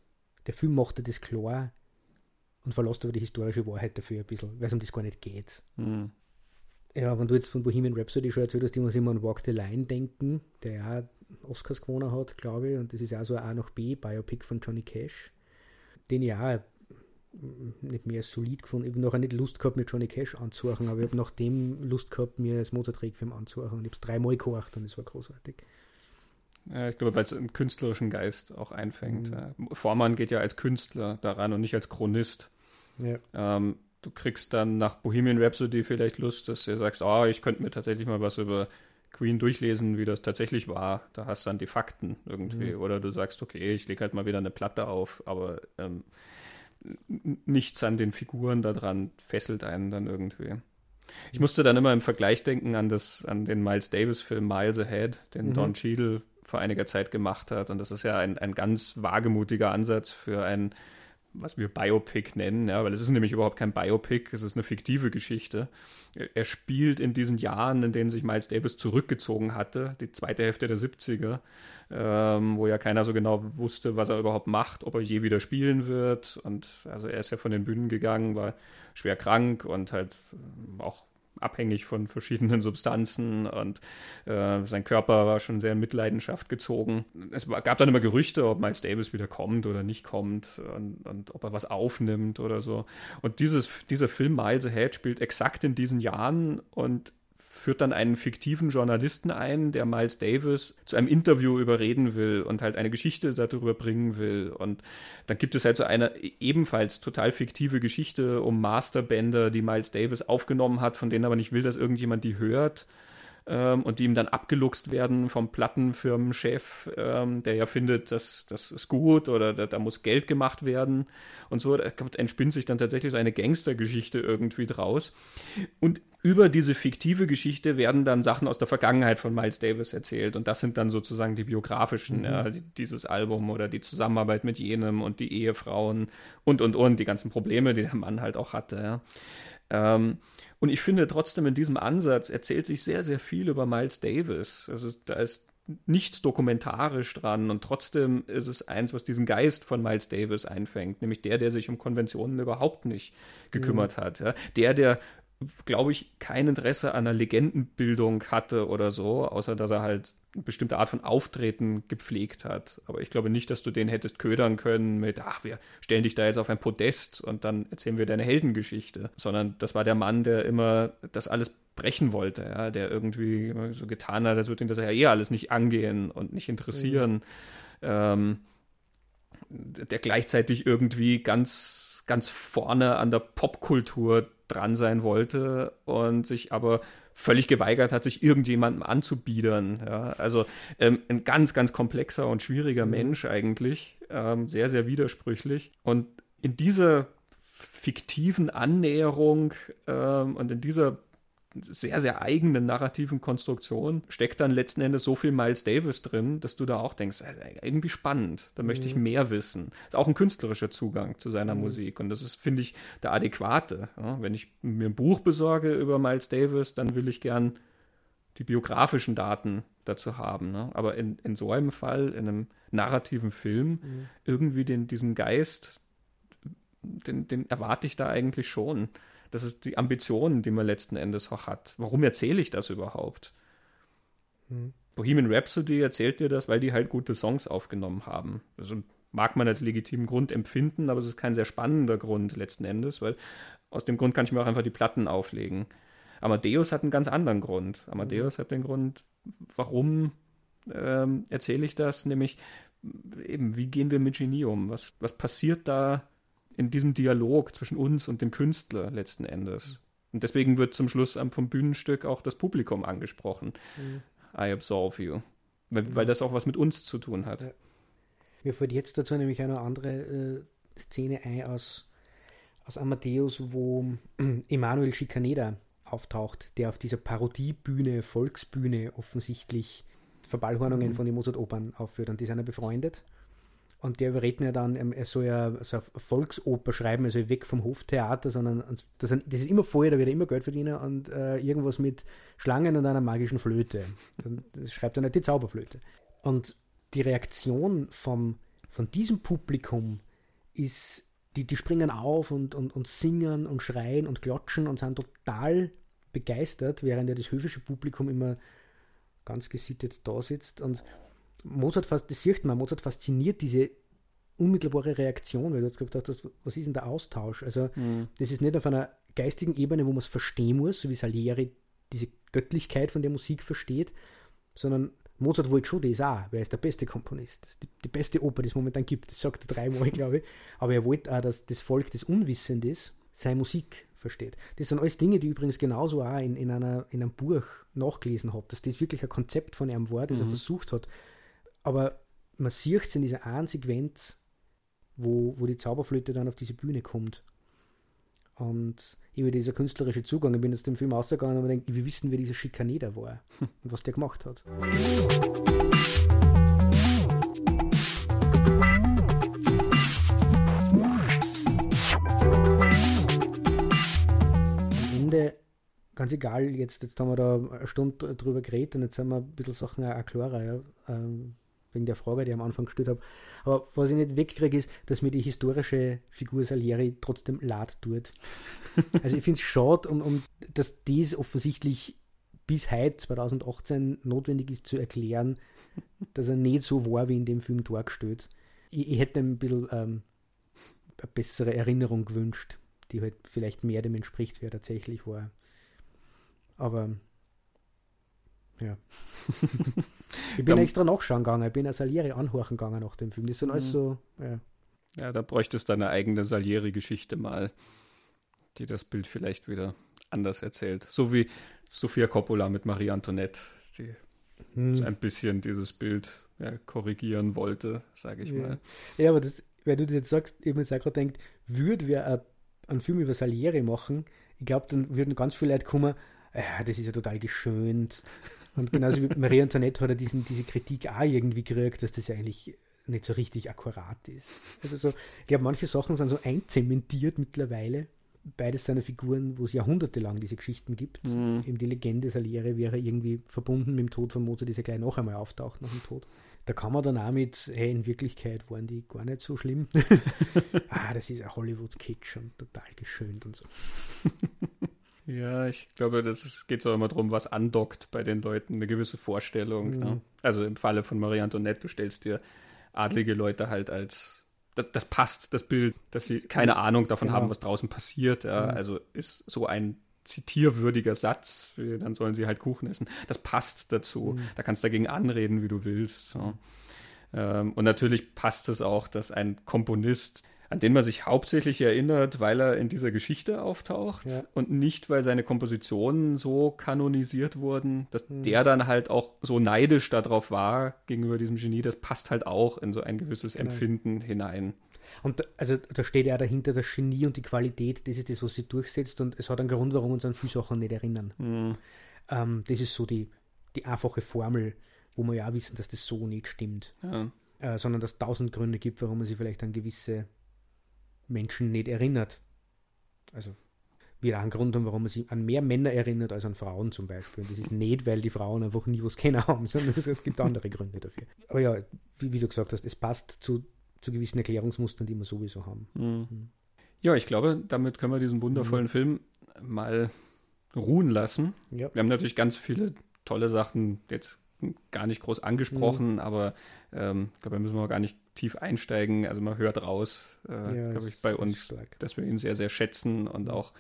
Speaker 2: Der Film machte das klar und verlässt aber die historische Wahrheit dafür ein bisschen, weil es um das gar nicht geht. Mhm. Ja, wenn du jetzt von Bohemian Rhapsody schon erzählt hast, die muss immer an Walk the Line denken, der ja Oscars gewonnen hat, glaube ich, und das ist ja so ein A nach B Biopic von Johnny Cash, den auch nicht mehr solid gefunden. Ich habe noch nicht Lust gehabt, mir Johnny Cash anzuhören, aber ich habe nach dem Lust gehabt, mir das Mozart-Requiem anzuhören und ich habe es dreimal gemacht und es war großartig.
Speaker 1: Ja, ich glaube, weil es einen künstlerischen Geist auch einfängt. Mhm. Vormann geht ja als Künstler daran und nicht als Chronist. Ja. Ähm, du kriegst dann nach Bohemian Rhapsody vielleicht Lust, dass du sagst, oh, ich könnte mir tatsächlich mal was über Queen durchlesen, wie das tatsächlich war. Da hast du dann die Fakten irgendwie. Mhm. Oder du sagst, okay, ich lege halt mal wieder eine Platte auf, aber ähm, nichts an den Figuren da dran fesselt einen dann irgendwie. Ich musste dann immer im Vergleich denken an, das, an den Miles Davis-Film Miles Ahead, den mhm. Don Cheadle vor einiger Zeit gemacht hat. Und das ist ja ein, ein ganz wagemutiger Ansatz für ein was wir Biopic nennen, ja, weil es ist nämlich überhaupt kein Biopic, es ist eine fiktive Geschichte. Er spielt in diesen Jahren, in denen sich Miles Davis zurückgezogen hatte, die zweite Hälfte der 70er, ähm, wo ja keiner so genau wusste, was er überhaupt macht, ob er je wieder spielen wird. Und also er ist ja von den Bühnen gegangen, war schwer krank und halt auch abhängig von verschiedenen Substanzen und äh, sein Körper war schon sehr in Mitleidenschaft gezogen. Es gab dann immer Gerüchte, ob Miles Davis wieder kommt oder nicht kommt und, und ob er was aufnimmt oder so. Und dieses, dieser Film Miles Ahead spielt exakt in diesen Jahren und führt dann einen fiktiven Journalisten ein, der Miles Davis zu einem Interview überreden will und halt eine Geschichte darüber bringen will. Und dann gibt es halt so eine ebenfalls total fiktive Geschichte um Masterbänder, die Miles Davis aufgenommen hat, von denen aber nicht will, dass irgendjemand die hört ähm, und die ihm dann abgeluchst werden vom Plattenfirmenchef, ähm, der ja findet, dass das ist gut oder da, da, muss Geld gemacht werden und so. Da entspinnt sich dann tatsächlich so eine Gangstergeschichte irgendwie draus. Und über diese fiktive Geschichte werden dann Sachen aus der Vergangenheit von Miles Davis erzählt. Und das sind dann sozusagen die biografischen, mhm. ja, dieses Album oder die Zusammenarbeit mit jenem und die Ehefrauen und, und, und, die ganzen Probleme, die der Mann halt auch hatte. Ja. Ähm, und ich finde trotzdem in diesem Ansatz erzählt sich sehr, sehr viel über Miles Davis. Also da ist nichts dokumentarisch dran und trotzdem ist es eins, was diesen Geist von Miles Davis einfängt, nämlich der, der sich um Konventionen überhaupt nicht gekümmert mhm. hat. Ja? Der, der glaube ich, kein Interesse an einer Legendenbildung hatte oder so, außer dass er halt eine bestimmte Art von Auftreten gepflegt hat. Aber ich glaube nicht, dass du den hättest ködern können mit, ach, wir stellen dich da jetzt auf ein Podest und dann erzählen wir deine Heldengeschichte. Sondern das war der Mann, der immer das alles brechen wollte, ja, der irgendwie so getan hat, als würde ihn das ja eh alles nicht angehen und nicht interessieren. Mhm. Ähm, der gleichzeitig irgendwie ganz, ganz vorne an der Popkultur dran sein wollte und sich aber völlig geweigert hat, sich irgendjemandem anzubiedern. Ja, also ähm, ein ganz, ganz komplexer und schwieriger mhm. Mensch eigentlich, ähm, sehr, sehr widersprüchlich. Und in dieser fiktiven Annäherung ähm, und in dieser sehr, sehr eigenen narrativen Konstruktion steckt dann letzten Endes so viel Miles Davis drin, dass du da auch denkst, irgendwie spannend, da möchte ich mhm. mehr wissen. Ist auch ein künstlerischer Zugang zu seiner mhm. Musik und das ist, finde ich, der adäquate. Ja, wenn ich mir ein Buch besorge über Miles Davis, dann will ich gern die biografischen Daten dazu haben. Ne? Aber in, in so einem Fall, in einem narrativen Film, mhm. irgendwie den, diesen Geist, den, den erwarte ich da eigentlich schon. Das ist die Ambition, die man letzten Endes auch hat. Warum erzähle ich das überhaupt? Hm. Bohemian Rhapsody erzählt dir das, weil die halt gute Songs aufgenommen haben. Also mag man als legitimen Grund empfinden, aber es ist kein sehr spannender Grund letzten Endes, weil aus dem Grund kann ich mir auch einfach die Platten auflegen. Amadeus hat einen ganz anderen Grund. Amadeus hat den Grund, warum ähm, erzähle ich das? Nämlich, eben, wie gehen wir mit Genie um? Was, was passiert da in diesem Dialog zwischen uns und dem Künstler letzten Endes. Und deswegen wird zum Schluss vom Bühnenstück auch das Publikum angesprochen. Mhm. I absolve you. Weil, mhm. weil, das auch was mit uns zu tun hat. Ja.
Speaker 2: Mir fällt jetzt dazu nämlich eine andere äh, Szene ein aus, aus Amadeus, wo Emanuel Schikaneda auftaucht, der auf dieser Parodiebühne, Volksbühne offensichtlich Verballhornungen mhm. von den Mozart-Opern aufführt. Und die sind ja befreundet. Und der überredet mir dann, er soll ja so eine Volksoper schreiben, also weg vom Hoftheater, sondern das, das ist immer vorher, da wird er immer Geld verdienen und äh, irgendwas mit Schlangen und einer magischen Flöte. Das schreibt er nicht die Zauberflöte. Und die Reaktion vom, von diesem Publikum ist, die, die springen auf und, und, und singen und schreien und klatschen und sind total begeistert, während ja das höfische Publikum immer ganz gesittet da sitzt. Und Mozart, das sieht man, Mozart fasziniert diese unmittelbare Reaktion, weil du jetzt gesagt hast, was ist denn der Austausch? Also, mhm. das ist nicht auf einer geistigen Ebene, wo man es verstehen muss, so wie Salieri diese Göttlichkeit von der Musik versteht, sondern Mozart wollte schon das auch, weil er ist der beste Komponist. Die, die, beste Oper, die es momentan gibt. Das sagt er dreimal, glaube ich. Aber er wollte auch, dass das Volk, das unwissend ist, seine Musik versteht. Das sind alles Dinge, die übrigens genauso auch in, in, einer, in einem Buch nachgelesen habe, dass das wirklich ein Konzept von einem war, das mhm. er versucht hat, aber man sieht es in dieser einen Sequenz, wo, wo die Zauberflöte dann auf diese Bühne kommt. Und eben dieser künstlerische Zugang, ich bin aus dem Film ausgegangen und denke, wir wissen, wer dieser Schikaneder war und was der gemacht hat. Am Ende, ganz egal, jetzt, jetzt haben wir da eine Stunde drüber geredet und jetzt haben wir ein bisschen Sachen auch klarer. Ja. Ähm, wegen der Frage, die ich am Anfang gestellt habe. Aber was ich nicht wegkriege, ist, dass mir die historische Figur Salieri trotzdem leid tut. Also ich finde es schade, um, um, dass dies offensichtlich bis heute, 2018, notwendig ist zu erklären, dass er nicht so war, wie in dem Film dargestellt. Ich, ich hätte ein bisschen ähm, eine bessere Erinnerung gewünscht, die halt vielleicht mehr dem entspricht, wer tatsächlich war. Aber ja. ich bin extra nachschauen gegangen, ich bin eine Salieri anhorchen gegangen nach dem Film. Das sind alles mhm. so, ja.
Speaker 1: Ja, da bräuchtest du deine eigene Salieri-Geschichte mal, die das Bild vielleicht wieder anders erzählt. So wie Sofia Coppola mit Marie Antoinette, die hm. so ein bisschen dieses Bild ja, korrigieren wollte, sage ich
Speaker 2: ja.
Speaker 1: mal.
Speaker 2: Ja, aber das, wenn du das jetzt sagst, ich mir gerade denkt, würde wir einen Film über Salieri machen, ich glaube, dann würden ganz viele Leute kommen, ja, das ist ja total geschönt. Und genauso wie Marie Antoinette hat er diesen, diese Kritik auch irgendwie gekriegt, dass das ja eigentlich nicht so richtig akkurat ist. Also so, ich glaube, manche Sachen sind so einzementiert mittlerweile, beides seine Figuren, wo es jahrhundertelang diese Geschichten gibt. Mhm. Eben die Legende Salieri wäre irgendwie verbunden mit dem Tod von Mozart, dieser gleich noch einmal auftaucht nach dem Tod. Da kann man dann auch mit, hey, in Wirklichkeit waren die gar nicht so schlimm. ah, das ist ein Hollywood-Kitsch und total geschönt und so.
Speaker 1: Ja, ich glaube, das geht so immer darum, was andockt bei den Leuten, eine gewisse Vorstellung. Mhm. Ne? Also im Falle von Marie Antoinette, du stellst dir adlige Leute halt als, das, das passt, das Bild, dass sie keine Ahnung davon genau. haben, was draußen passiert. Ja? Mhm. Also ist so ein zitierwürdiger Satz, dann sollen sie halt Kuchen essen. Das passt dazu. Mhm. Da kannst du dagegen anreden, wie du willst. So. Ähm, und natürlich passt es auch, dass ein Komponist an den man sich hauptsächlich erinnert, weil er in dieser Geschichte auftaucht ja. und nicht, weil seine Kompositionen so kanonisiert wurden, dass mhm. der dann halt auch so neidisch darauf war gegenüber diesem Genie. Das passt halt auch in so ein gewisses genau. Empfinden hinein.
Speaker 2: Und also da steht ja dahinter das Genie und die Qualität, das ist das, was sie durchsetzt und es hat einen Grund, warum wir uns an viele Sachen nicht erinnern. Mhm. Ähm, das ist so die, die einfache Formel, wo wir ja wissen, dass das so nicht stimmt. Ja. Äh, sondern dass es tausend Gründe gibt, warum man sich vielleicht an gewisse Menschen nicht erinnert. Also wieder ein Grund haben, warum man sich an mehr Männer erinnert als an Frauen zum Beispiel. Und das ist nicht, weil die Frauen einfach nie was kennen haben, sondern es gibt andere Gründe dafür. Aber ja, wie, wie, du gesagt hast, es passt zu, zu gewissen Erklärungsmustern, die wir sowieso haben. Mhm.
Speaker 1: Mhm. Ja, ich glaube, damit können wir diesen wundervollen mhm. Film mal ruhen lassen. Ja. Wir haben natürlich ganz viele tolle Sachen jetzt gar nicht groß angesprochen, mhm. aber ähm, ich glaube, da müssen wir gar nicht tief einsteigen. Also man hört raus, äh, ja, glaube ich, bei uns, stark. dass wir ihn sehr, sehr schätzen und auch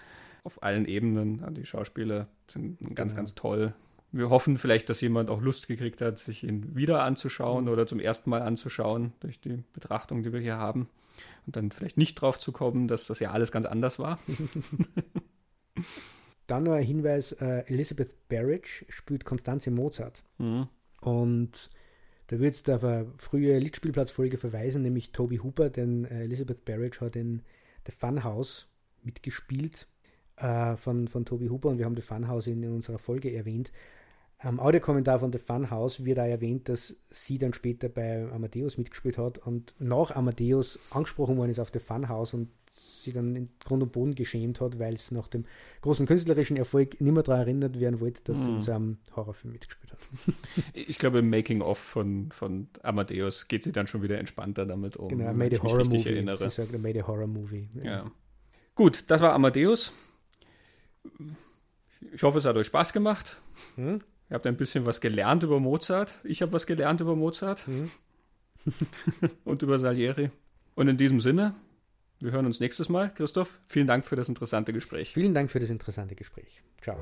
Speaker 1: auf allen Ebenen. Die Schauspieler sind ganz, genau. ganz toll. Wir hoffen vielleicht, dass jemand auch Lust gekriegt hat, sich ihn wieder anzuschauen mhm. oder zum ersten Mal anzuschauen durch die Betrachtung, die wir hier haben. Und dann vielleicht nicht drauf zu kommen, dass das ja alles ganz anders war.
Speaker 2: Dann noch ein Hinweis: äh, Elizabeth Barrage spielt Konstanze Mozart. Mhm. Und da wird es auf eine frühe Liedspielplatzfolge verweisen, nämlich Toby Hooper, denn äh, Elizabeth Barrage hat in The Funhouse mitgespielt äh, von, von Toby Hooper und wir haben The Funhouse in, in unserer Folge erwähnt. Am Audiokommentar von The Funhouse wird auch erwähnt, dass sie dann später bei Amadeus mitgespielt hat und nach Amadeus angesprochen worden ist auf The Funhouse und sie dann in Grund und Boden geschämt hat, weil es nach dem großen künstlerischen Erfolg nicht mehr daran erinnert werden wollte, dass mhm. sie in so einem Horrorfilm mitgespielt hat.
Speaker 1: ich glaube, im Making-of von, von Amadeus geht sie dann schon wieder entspannter damit um.
Speaker 2: Genau, made a Horror Movie. Erinnere. Sie sagt, made a Horror Movie.
Speaker 1: Ja. ja. Gut, das war Amadeus. Ich hoffe, es hat euch Spaß gemacht. Hm? Ihr habt ein bisschen was gelernt über Mozart. Ich habe was gelernt über Mozart. Hm? und über Salieri. Und in diesem Sinne, wir hören uns nächstes Mal. Christoph, vielen Dank für das interessante Gespräch.
Speaker 2: Vielen Dank für das interessante Gespräch. Ciao.